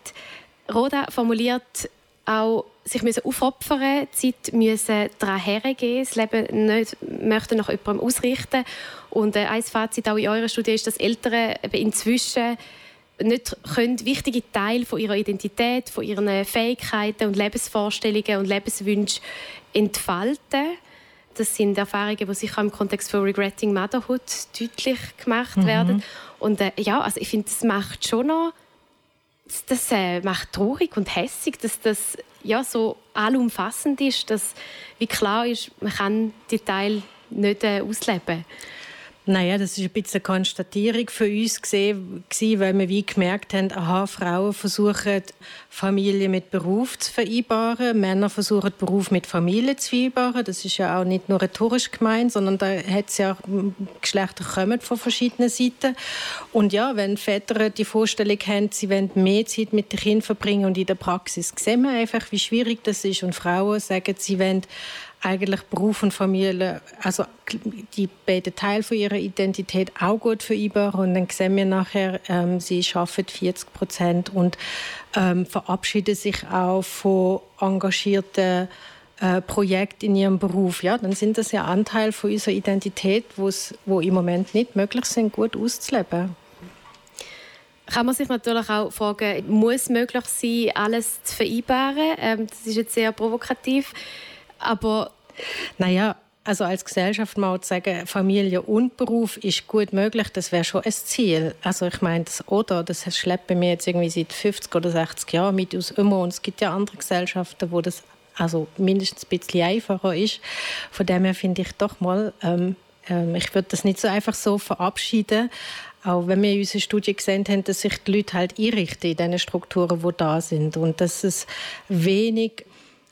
Roda formuliert auch, sich müssen aufopfern, Zeit müssen daran hergehen, das Leben nicht möchten nach jemandem ausrichten. Und äh, ein Fazit auch in eurer Studie ist, dass Eltern inzwischen nicht können wichtige Teile von ihrer Identität, von ihren Fähigkeiten und Lebensvorstellungen und Lebenswünschen entfalten das sind Erfahrungen, die sicher im Kontext von Regretting Motherhood deutlich gemacht mhm. werden. Und äh, ja, also ich finde, das macht schon noch, das, das äh, macht traurig und hässig, dass das ja so allumfassend ist, dass wie klar ist, man kann die Teil nicht äh, ausleben. Naja, das ist ein bisschen eine Konstatierung für uns gewesen, weil wir wie gemerkt haben, aha, Frauen versuchen Familie mit Beruf zu vereinbaren, Männer versuchen Beruf mit Familie zu vereinbaren. Das ist ja auch nicht nur rhetorisch gemeint, sondern da hat es ja Geschlechter kommen von verschiedenen Seiten. Und ja, wenn Väter die Vorstellung haben, sie wollen mehr Zeit mit den Kindern verbringen und in der Praxis sehen wir einfach, wie schwierig das ist. Und Frauen sagen, sie wollen eigentlich Beruf und Familie, also die beiden Teile von ihrer Identität auch gut vereinbar. Und dann sehen wir nachher, ähm, sie arbeiten 40 Prozent und ähm, verabschieden sich auch von engagierten äh, Projekten in ihrem Beruf. Ja, dann sind das ja Anteile von unserer Identität, wo im Moment nicht möglich sind, gut auszuleben. Kann man sich natürlich auch fragen, muss es möglich sein, alles zu vereinbaren? Ähm, das ist jetzt sehr provokativ. Aber naja, also als Gesellschaft mal zu sagen, Familie und Beruf ist gut möglich, das wäre schon ein Ziel. Also ich meine, das oder, das schleppt bei mir jetzt irgendwie seit 50 oder 60 Jahren mit aus immer und es gibt ja andere Gesellschaften, wo das also mindestens ein bisschen einfacher ist. Von dem her finde ich doch mal, ähm, ähm, ich würde das nicht so einfach so verabschieden, auch wenn wir in unserer Studie gesehen haben, dass sich die Leute halt einrichten in den Strukturen, die da sind und dass es wenig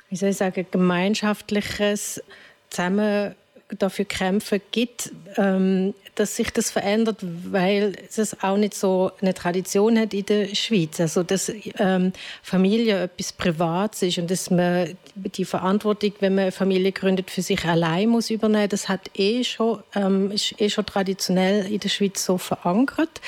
wie soll ich sagen, gemeinschaftliches Zusammen dafür kämpfen gibt, ähm, dass sich das verändert, weil es auch nicht so eine Tradition hat in der Schweiz. Also dass ähm, Familie etwas Privates ist und dass man die Verantwortung, wenn man eine Familie gründet, für sich allein muss übernehmen, das hat eh schon, ähm, ist eh schon traditionell in der Schweiz so verankert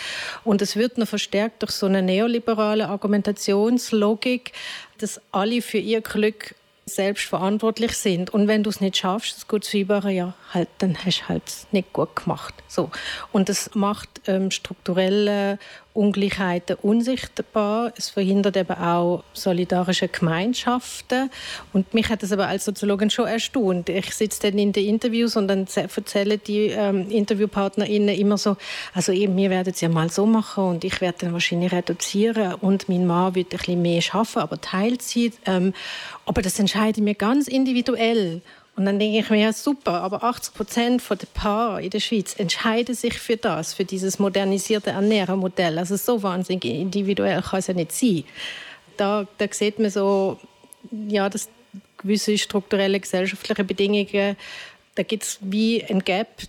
und es wird noch verstärkt durch so eine neoliberale Argumentationslogik, dass alle für ihr Glück selbst verantwortlich sind. Und wenn du es nicht schaffst, das gut zu vereinbaren, ja, halt, dann hast du halt nicht gut gemacht. So. Und das macht ähm, strukturelle Ungleichheiten unsichtbar. Es verhindert eben auch solidarische Gemeinschaften. Und mich hat das aber als Soziologin schon erstaunt. Ich sitze dann in den Interviews und dann erzählen die ähm, InterviewpartnerInnen immer so, also eben, wir werden es ja mal so machen und ich werde dann wahrscheinlich reduzieren und mein Mann wird ein bisschen mehr schaffen, aber Teilzeit. Ähm, aber das entscheide ich mir ganz individuell. Und dann denke ich mir, ja super, aber 80 Prozent der Paare in der Schweiz entscheiden sich für das, für dieses modernisierte Ernährermodell. Also so wahnsinnig individuell kann es ja nicht sein. Da, da sieht man so, ja, dass gewisse strukturelle gesellschaftliche Bedingungen, da gibt es wie ein Gap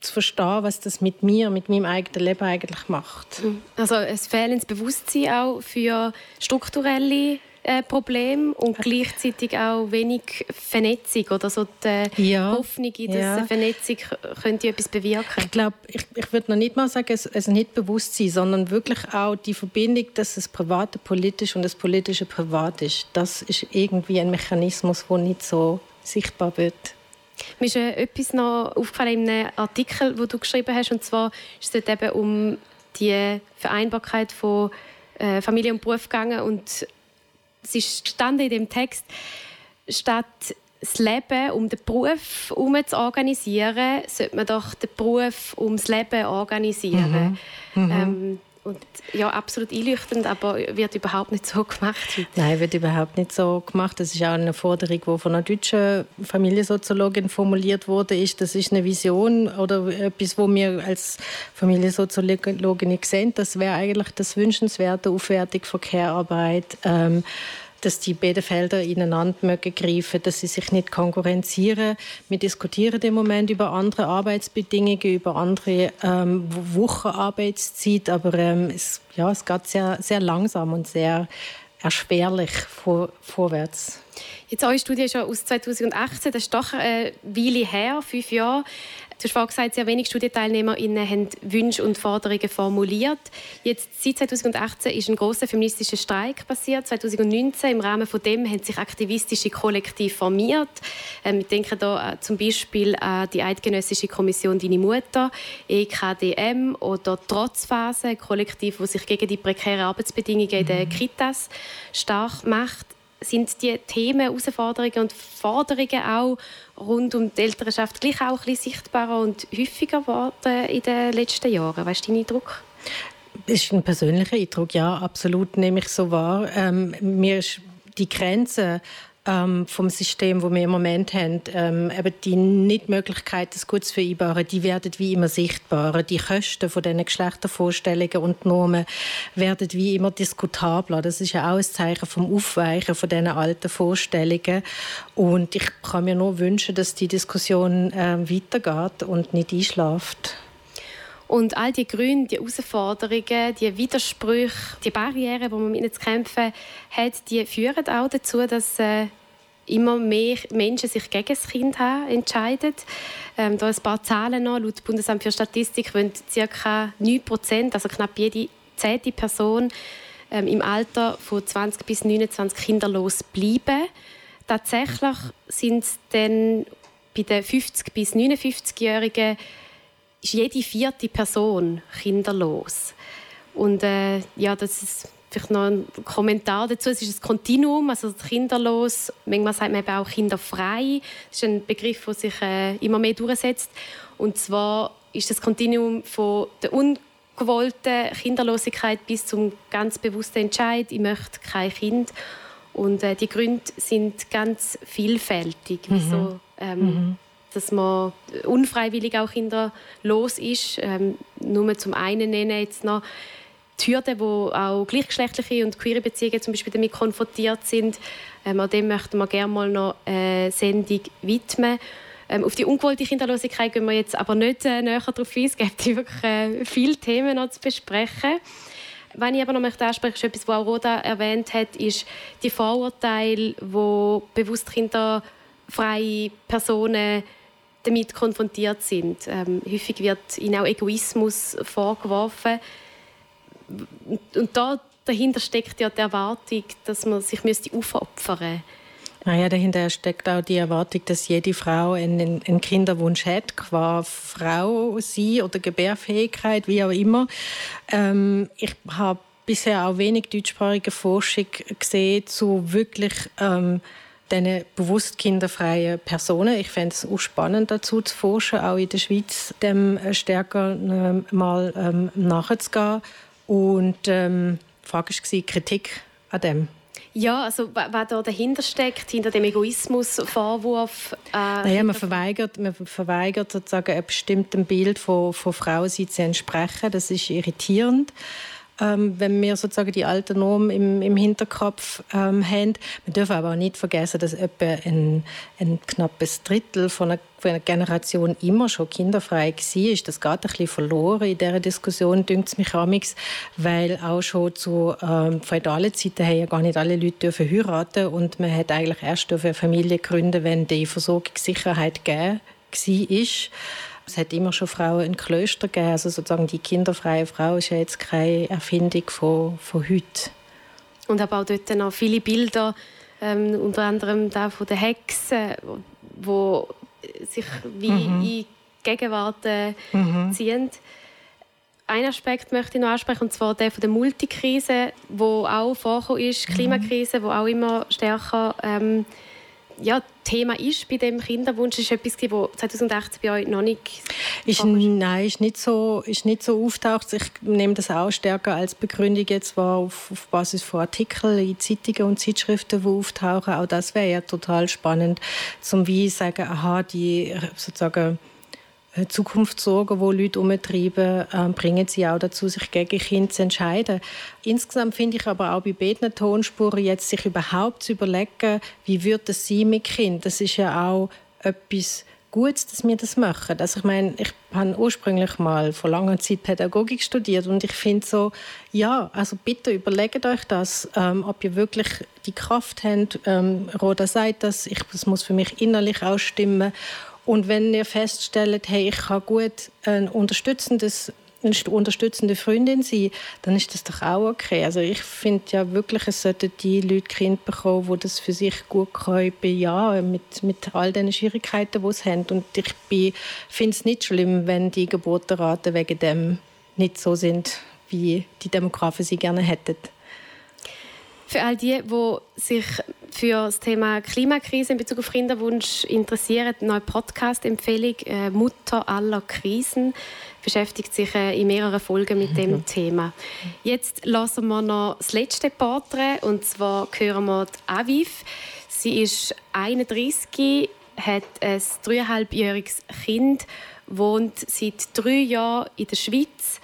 zu verstehen, was das mit mir, mit meinem eigenen Leben eigentlich macht. Also es fehlendes Bewusstsein auch für strukturelle äh, Problem und gleichzeitig auch wenig Vernetzung oder so die ja. Hoffnung, dass ja. eine Vernetzung könnte etwas bewirken. Ich glaube, ich, ich würde noch nicht mal sagen, es, es nicht bewusst sein, sondern wirklich auch die Verbindung, dass das Private politisch und das Politische privat ist. Das ist irgendwie ein Mechanismus, der nicht so sichtbar wird. Mir ist äh, etwas noch aufgefallen in einem Artikel, den du geschrieben hast, und zwar ist es eben um die Vereinbarkeit von äh, Familie und Beruf gegangen und es ist stand in dem Text, statt das Leben um den Beruf herum zu organisieren, sollte man doch den Beruf um das Leben organisieren. Mhm. Mhm. Ähm, und ja, absolut einleuchtend, aber wird überhaupt nicht so gemacht. Nein, wird überhaupt nicht so gemacht. Das ist auch eine Forderung, die von einer deutschen Familiensoziologin formuliert wurde. Das ist eine Vision oder etwas, wo wir als Familiensoziologin sehen. Das wäre eigentlich das wünschenswerte Aufwertung von Care-Arbeit. Ähm, dass die beiden Felder ineinander greifen, dass sie sich nicht konkurrenzieren. Wir diskutieren im Moment über andere Arbeitsbedingungen, über andere ähm, Wochenarbeitszeit, aber ähm, es, ja, es geht sehr, sehr langsam und sehr erschwerlich vor, vorwärts. Jetzt eure Studie ist ja aus 2018, das ist doch eine Weile her, fünf Jahre. Du hast vorhin gesagt, sehr wenige StudienteilnehmerInnen haben Wünsche und Forderungen formuliert. Jetzt, seit 2018 ist ein großer feministischer Streik passiert. 2019 im Rahmen von dem haben sich aktivistische Kollektive formiert. Ähm, wir denken da äh, zum Beispiel an die Eidgenössische Kommission Deine Mutter, EKDM oder Trotzphase, ein Kollektiv, das sich gegen die prekären Arbeitsbedingungen in den mhm. Kitas stark macht sind die Themen, Herausforderungen und Forderungen auch rund um die Elternschaft gleich auch ein bisschen sichtbarer und häufiger geworden in den letzten Jahren? Weißt du deinen Eindruck? Das ist ein persönlicher Eindruck, ja, absolut nehme ich so wahr. Ähm, mir ist die Grenze ähm, vom System, wo wir im Moment haben, ähm, eben die Nichtmöglichkeit, das gut zu vereinbaren, die werden wie immer sichtbarer. Die Kosten von diesen Geschlechtervorstellungen und Normen werden wie immer diskutabler. Das ist ja auch ein Zeichen vom Aufweichen von diesen alten Vorstellungen. Und ich kann mir nur wünschen, dass die Diskussion äh, weitergeht und nicht einschläft. Und all die Gründe, die Herausforderungen, die Widersprüche, die Barrieren, die man mit ihnen zu kämpfen hat, die führen auch dazu, dass äh, immer mehr Menschen sich gegen das Kind haben, entscheiden. Ähm, da ein paar Zahlen noch. Laut Bundesamt für Statistik wollen ca. 9 Prozent, also knapp jede zehnte Person ähm, im Alter von 20 bis 29 kinderlos bleiben. Tatsächlich sind es dann bei den 50 bis 59-Jährigen ist jede vierte Person kinderlos. Und äh, ja, das ist vielleicht noch ein Kommentar dazu. Es ist ein Kontinuum, also kinderlos. Manchmal sagt man eben auch kinderfrei. Das ist ein Begriff, der sich äh, immer mehr durchsetzt. Und zwar ist das Kontinuum von der ungewollten Kinderlosigkeit bis zum ganz bewussten Entscheid, ich möchte kein Kind. Und äh, die Gründe sind ganz vielfältig, mhm. wieso ähm, mhm dass man unfreiwillig auch kinderlos ist. Ähm, nur zum einen nennen jetzt noch die Hürden, wo auch gleichgeschlechtliche und queere Beziehungen zum Beispiel damit konfrontiert sind. Ähm, an dem möchten wir gerne mal noch eine Sendung widmen. Ähm, auf die ungewollte Kinderlosigkeit gehen wir jetzt aber nicht äh, näher darauf ein. Es gibt wirklich äh, viele Themen noch zu besprechen. Wenn ich aber noch möchte ansprechen, ist etwas, was auch Roda erwähnt hat, ist die Vorurteile, wo bewusst kinderfreie Personen damit konfrontiert sind. Ähm, häufig wird ihnen auch Egoismus vorgeworfen. Und da dahinter steckt ja die Erwartung, dass man sich müsste aufopfern. Naja, dahinter steckt auch die Erwartung, dass jede Frau einen, einen Kinderwunsch hat, qua Frau sie oder Gebärfähigkeit, wie auch immer. Ähm, ich habe bisher auch wenig deutschsprachige Forschung gesehen zu wirklich ähm, diesen bewusst kinderfreien Personen. Ich fände es auch spannend, dazu zu forschen, auch in der Schweiz dem äh, stärker äh, mal ähm, nachzugehen. Und ähm, die Frage war Kritik an dem. Ja, also was da dahinter steckt, hinter dem Egoismusvorwurf. Äh, naja, man verweigert, man verweigert sozusagen einem bestimmten Bild von, von Frauensein zu entsprechen. Das ist irritierend. Ähm, wenn wir sozusagen die alten Normen im, im Hinterkopf ähm, haben. Wir dürfen aber auch nicht vergessen, dass etwa ein, ein knappes Drittel von einer, von einer Generation immer schon kinderfrei war. Das geht ein bisschen verloren in dieser Diskussion, dünkt es mich amix, weil auch schon zu ähm, feudalen Zeiten haben ja gar nicht alle Leute dürfen heiraten und man hat eigentlich erst eine Familie gründen, wenn die Versorgungssicherheit gegeben war. Es hat immer schon Frauen in Klöster gegeben. Also sozusagen die kinderfreie Frau ist ja jetzt keine Erfindung von, von heute. Und aber auch dort noch viele Bilder, ähm, unter anderem da von den Hexen, wo sich wie mhm. in die Gegenwart äh, mhm. ziehen. Ein Aspekt möchte ich noch ansprechen, und zwar der von der Multikrise, wo auch vorgekommen ist, die mhm. Klimakrise, wo auch immer stärker ähm, ja, Thema ist bei dem Kinderwunsch? Ist etwas, das 2018 bei euch noch nicht ist, Nein, ist nicht so, ist nicht so auftaucht. Ich nehme das auch stärker als Begründung jetzt war auf, auf Basis von Artikeln in Zeitungen und Zeitschriften, die auftauchen. Auch das wäre ja total spannend, zum wie sagen, aha, die sozusagen Zukunftssorgen, die Leute umtreiben, äh, bringen sie auch dazu, sich gegen Kinder zu entscheiden. Insgesamt finde ich aber auch bei beiden Tonspuren jetzt sich überhaupt zu überlegen, wie wird es sein mit Kind. Das ist ja auch etwas Gutes, dass wir das machen. Also ich meine, ich habe ursprünglich mal vor langer Zeit Pädagogik studiert und ich finde so, ja, also bitte überlegt euch das, ähm, ob ihr wirklich die Kraft habt. Ähm, Roda sagt das, ich, das muss für mich innerlich auch stimmen und wenn ihr feststellt, hey, ich kann gut ein unterstützendes eine unterstützende Freundin sein, dann ist das doch auch okay. Also ich finde ja wirklich, es sollten die Leute Kind bekommen, die das für sich gut können bejahen, mit, mit all den Schwierigkeiten, die sie haben. Und ich finde es nicht schlimm, wenn die Geburtenraten wegen dem nicht so sind, wie die Demografen sie gerne hätten. Für all die, die sich für das Thema Klimakrise in Bezug auf Kinderwunsch interessieren, eine neue Podcast-Empfehlung äh, «Mutter aller Krisen» beschäftigt sich äh, in mehreren Folgen mit dem mhm. Thema. Jetzt lassen wir noch das letzte Porträt, und zwar hören wir die Aviv. Sie ist 31, hat ein dreieinhalbjähriges Kind, wohnt seit drei Jahren in der Schweiz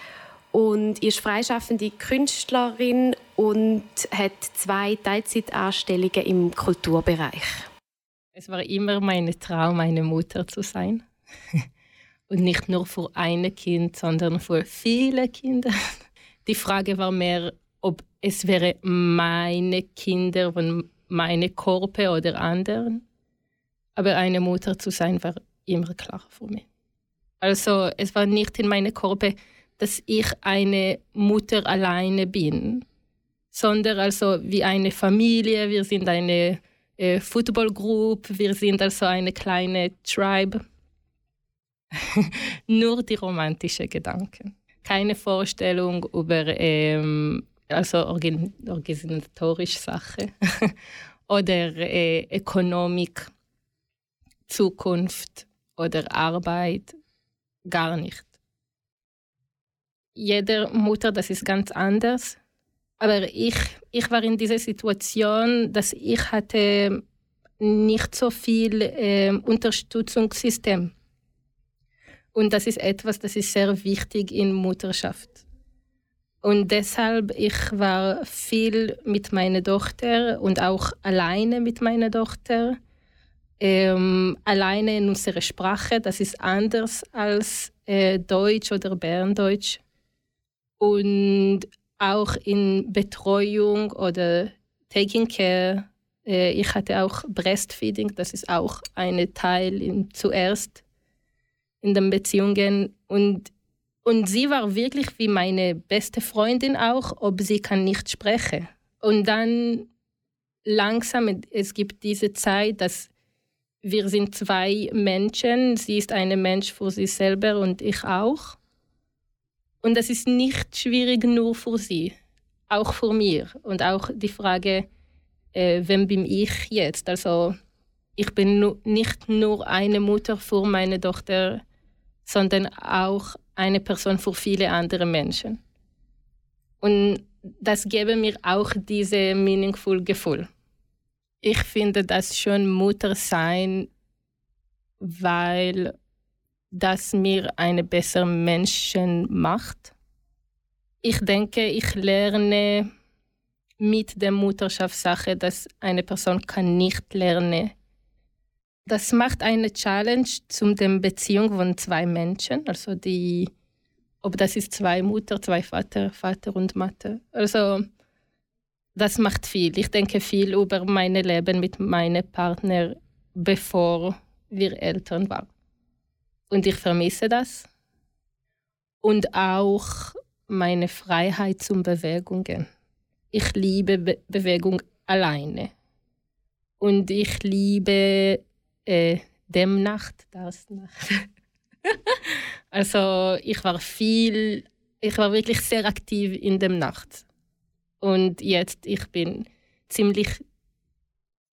und ist freischaffende Künstlerin und hat zwei Teilzeitanstellungen im Kulturbereich. Es war immer mein Traum, eine Mutter zu sein. und nicht nur für ein Kind, sondern für viele Kinder. Die Frage war mehr, ob es wäre meine Kinder von meine Körper oder anderen. Aber eine Mutter zu sein war immer klar für mich. Also es war nicht in meinem Körper, dass ich eine Mutter alleine bin, sondern also wie eine Familie. Wir sind eine äh, Football Group, wir sind also eine kleine Tribe. Nur die romantischen Gedanken. Keine Vorstellung über ähm, also organ organisatorische Sachen oder äh, Ökonomik, Zukunft oder Arbeit. Gar nicht. Jeder Mutter, das ist ganz anders. Aber ich, ich war in dieser Situation, dass ich hatte nicht so viel äh, Unterstützungssystem. Und das ist etwas, das ist sehr wichtig in Mutterschaft. Und deshalb ich war viel mit meiner Tochter und auch alleine mit meiner Tochter. Ähm, alleine in unserer Sprache, das ist anders als äh, Deutsch oder Berndeutsch. Und auch in Betreuung oder Taking Care. Äh, ich hatte auch Breastfeeding, das ist auch ein Teil in, zuerst in den Beziehungen. Und, und sie war wirklich wie meine beste Freundin auch, ob sie kann nicht sprechen. Und dann langsam, es gibt diese Zeit, dass wir sind zwei Menschen. Sie ist ein Mensch für sich selber und ich auch. Und das ist nicht schwierig nur für sie, auch für mir. Und auch die Frage, äh, wem bin ich jetzt? Also ich bin nu nicht nur eine Mutter für meine Tochter, sondern auch eine Person für viele andere Menschen. Und das gebe mir auch diese meaningful Gefühl. Ich finde das schon Mutter sein, weil das mir eine bessere Menschen macht. ich denke, ich lerne mit der Mutterschaftssache, dass eine Person kann nicht lernen. Das macht eine Challenge zu der Beziehung von zwei Menschen, also die, ob das ist zwei Mutter, zwei Vater, Vater und Mutter. Also das macht viel. Ich denke viel über mein Leben mit meinem Partner, bevor wir Eltern waren. Und ich vermisse das. Und auch meine Freiheit zum Bewegungen. Ich liebe Be Bewegung alleine. Und ich liebe äh, dem Nacht, das Nacht. also ich war viel, ich war wirklich sehr aktiv in dem Nacht. Und jetzt ich bin ziemlich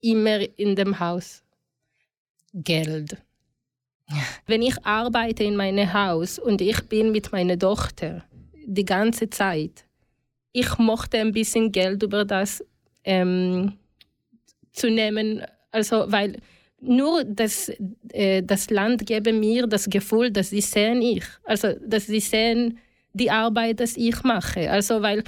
immer in dem Haus. Geld. Wenn ich arbeite in meinem Haus und ich bin mit meiner Tochter die ganze Zeit, ich mochte ein bisschen Geld über das ähm, zu nehmen, also weil nur das, äh, das Land gebe mir das Gefühl, dass sie sehen ich, also dass sie sehen die Arbeit, die ich mache, also weil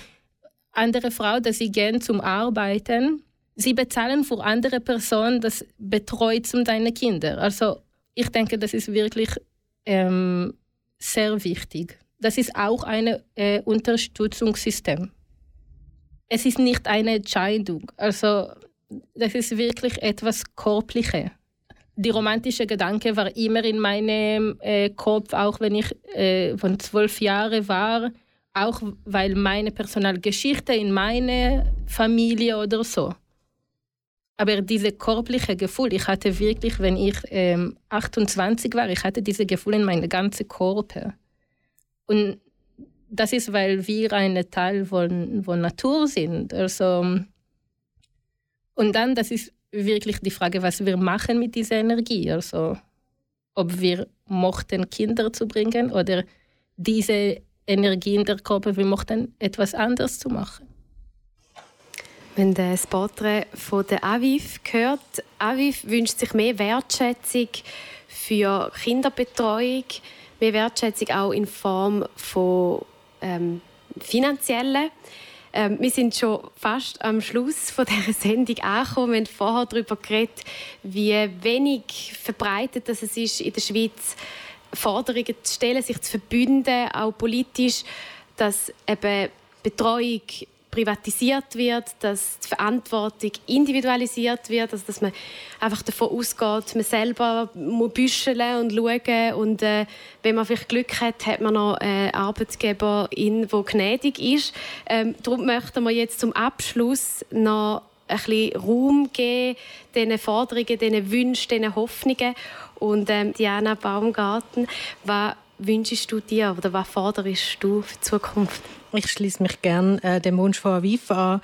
andere Frauen, dass sie gehen zum Arbeiten, sie bezahlen für andere Personen, das betreut zum deine Kinder. Also ich denke, das ist wirklich ähm, sehr wichtig. Das ist auch ein äh, Unterstützungssystem. Es ist nicht eine Entscheidung. Also das ist wirklich etwas Körperliches. Die romantische Gedanke war immer in meinem äh, Kopf, auch wenn ich äh, von zwölf Jahren war, auch weil meine Personalgeschichte in meiner Familie oder so. Aber diese körperliche Gefühl, ich hatte wirklich, wenn ich ähm, 28 war, ich hatte diese Gefühle in meinem ganzen Körper. Und das ist, weil wir ein Teil von, von Natur sind. Also, und dann, das ist wirklich die Frage, was wir machen mit dieser Energie. Also, ob wir mochten, Kinder zu bringen oder diese Energie in der Körper, wir möchten etwas anderes zu machen. Wenn das Porträt von der Aviv hört, Aviv wünscht sich mehr Wertschätzung für Kinderbetreuung, mehr Wertschätzung auch in Form von ähm, finanziellen. Ähm, wir sind schon fast am Schluss von dieser Sendung angekommen. Wir haben vorher darüber geredet, wie wenig verbreitet das es ist in der Schweiz Forderungen zu stellen, sich zu verbünden, auch politisch, dass eben Betreuung privatisiert wird, dass die Verantwortung individualisiert wird, also dass man einfach davon ausgeht, man selber muss büscheln und schauen und äh, wenn man vielleicht Glück hat, hat man noch einen Arbeitgeber, der gnädig ist. Ähm, darum möchten wir jetzt zum Abschluss noch ein bisschen Raum geben, diesen Forderungen, diesen Wünschen, diesen Hoffnungen. Und ähm, Diana Baumgarten, was wünschst du dir oder was forderst du für die Zukunft? Ich schließe mich gerne äh, dem Wunsch von Aviv an,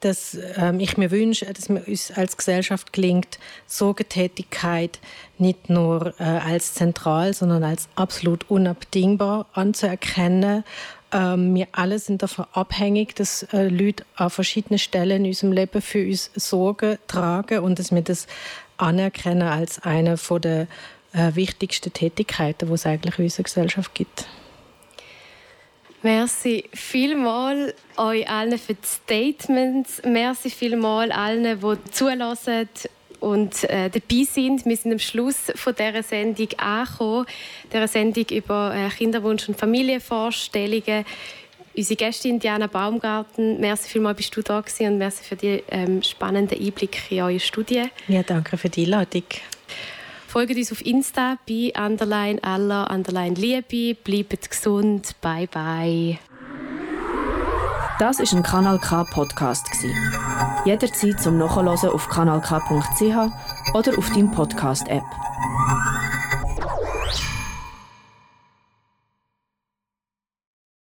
dass ähm, ich mir wünsche, dass mir uns als Gesellschaft gelingt, Sorgetätigkeit nicht nur äh, als zentral, sondern als absolut unabdingbar anzuerkennen. Ähm, wir alle sind davon abhängig, dass äh, Leute an verschiedenen Stellen in unserem Leben für uns Sorge tragen und dass wir das anerkennen als eine der äh, wichtigsten Tätigkeiten, die es eigentlich in unserer Gesellschaft gibt. Merci vielmals euch allen für die Statements. Merci vielmals allen, die zulassen und äh, dabei sind. Wir sind am Schluss von dieser Sendung angekommen. Dieser Sendung über äh, Kinderwunsch- und Familienvorstellungen unsere Gästin Diana Baumgarten, merci vielmals, bist du da gewesen und merci für die ähm, spannenden Einblicke in eure Studie. Ja, danke für die Einladung. Folgt uns auf Insta bei Underline aller Underline Liebe. Bleibt gesund. Bye bye. Das ist ein Kanal K Podcast Jederzeit zum Nachhören auf kanalk.ch oder auf deinem Podcast App.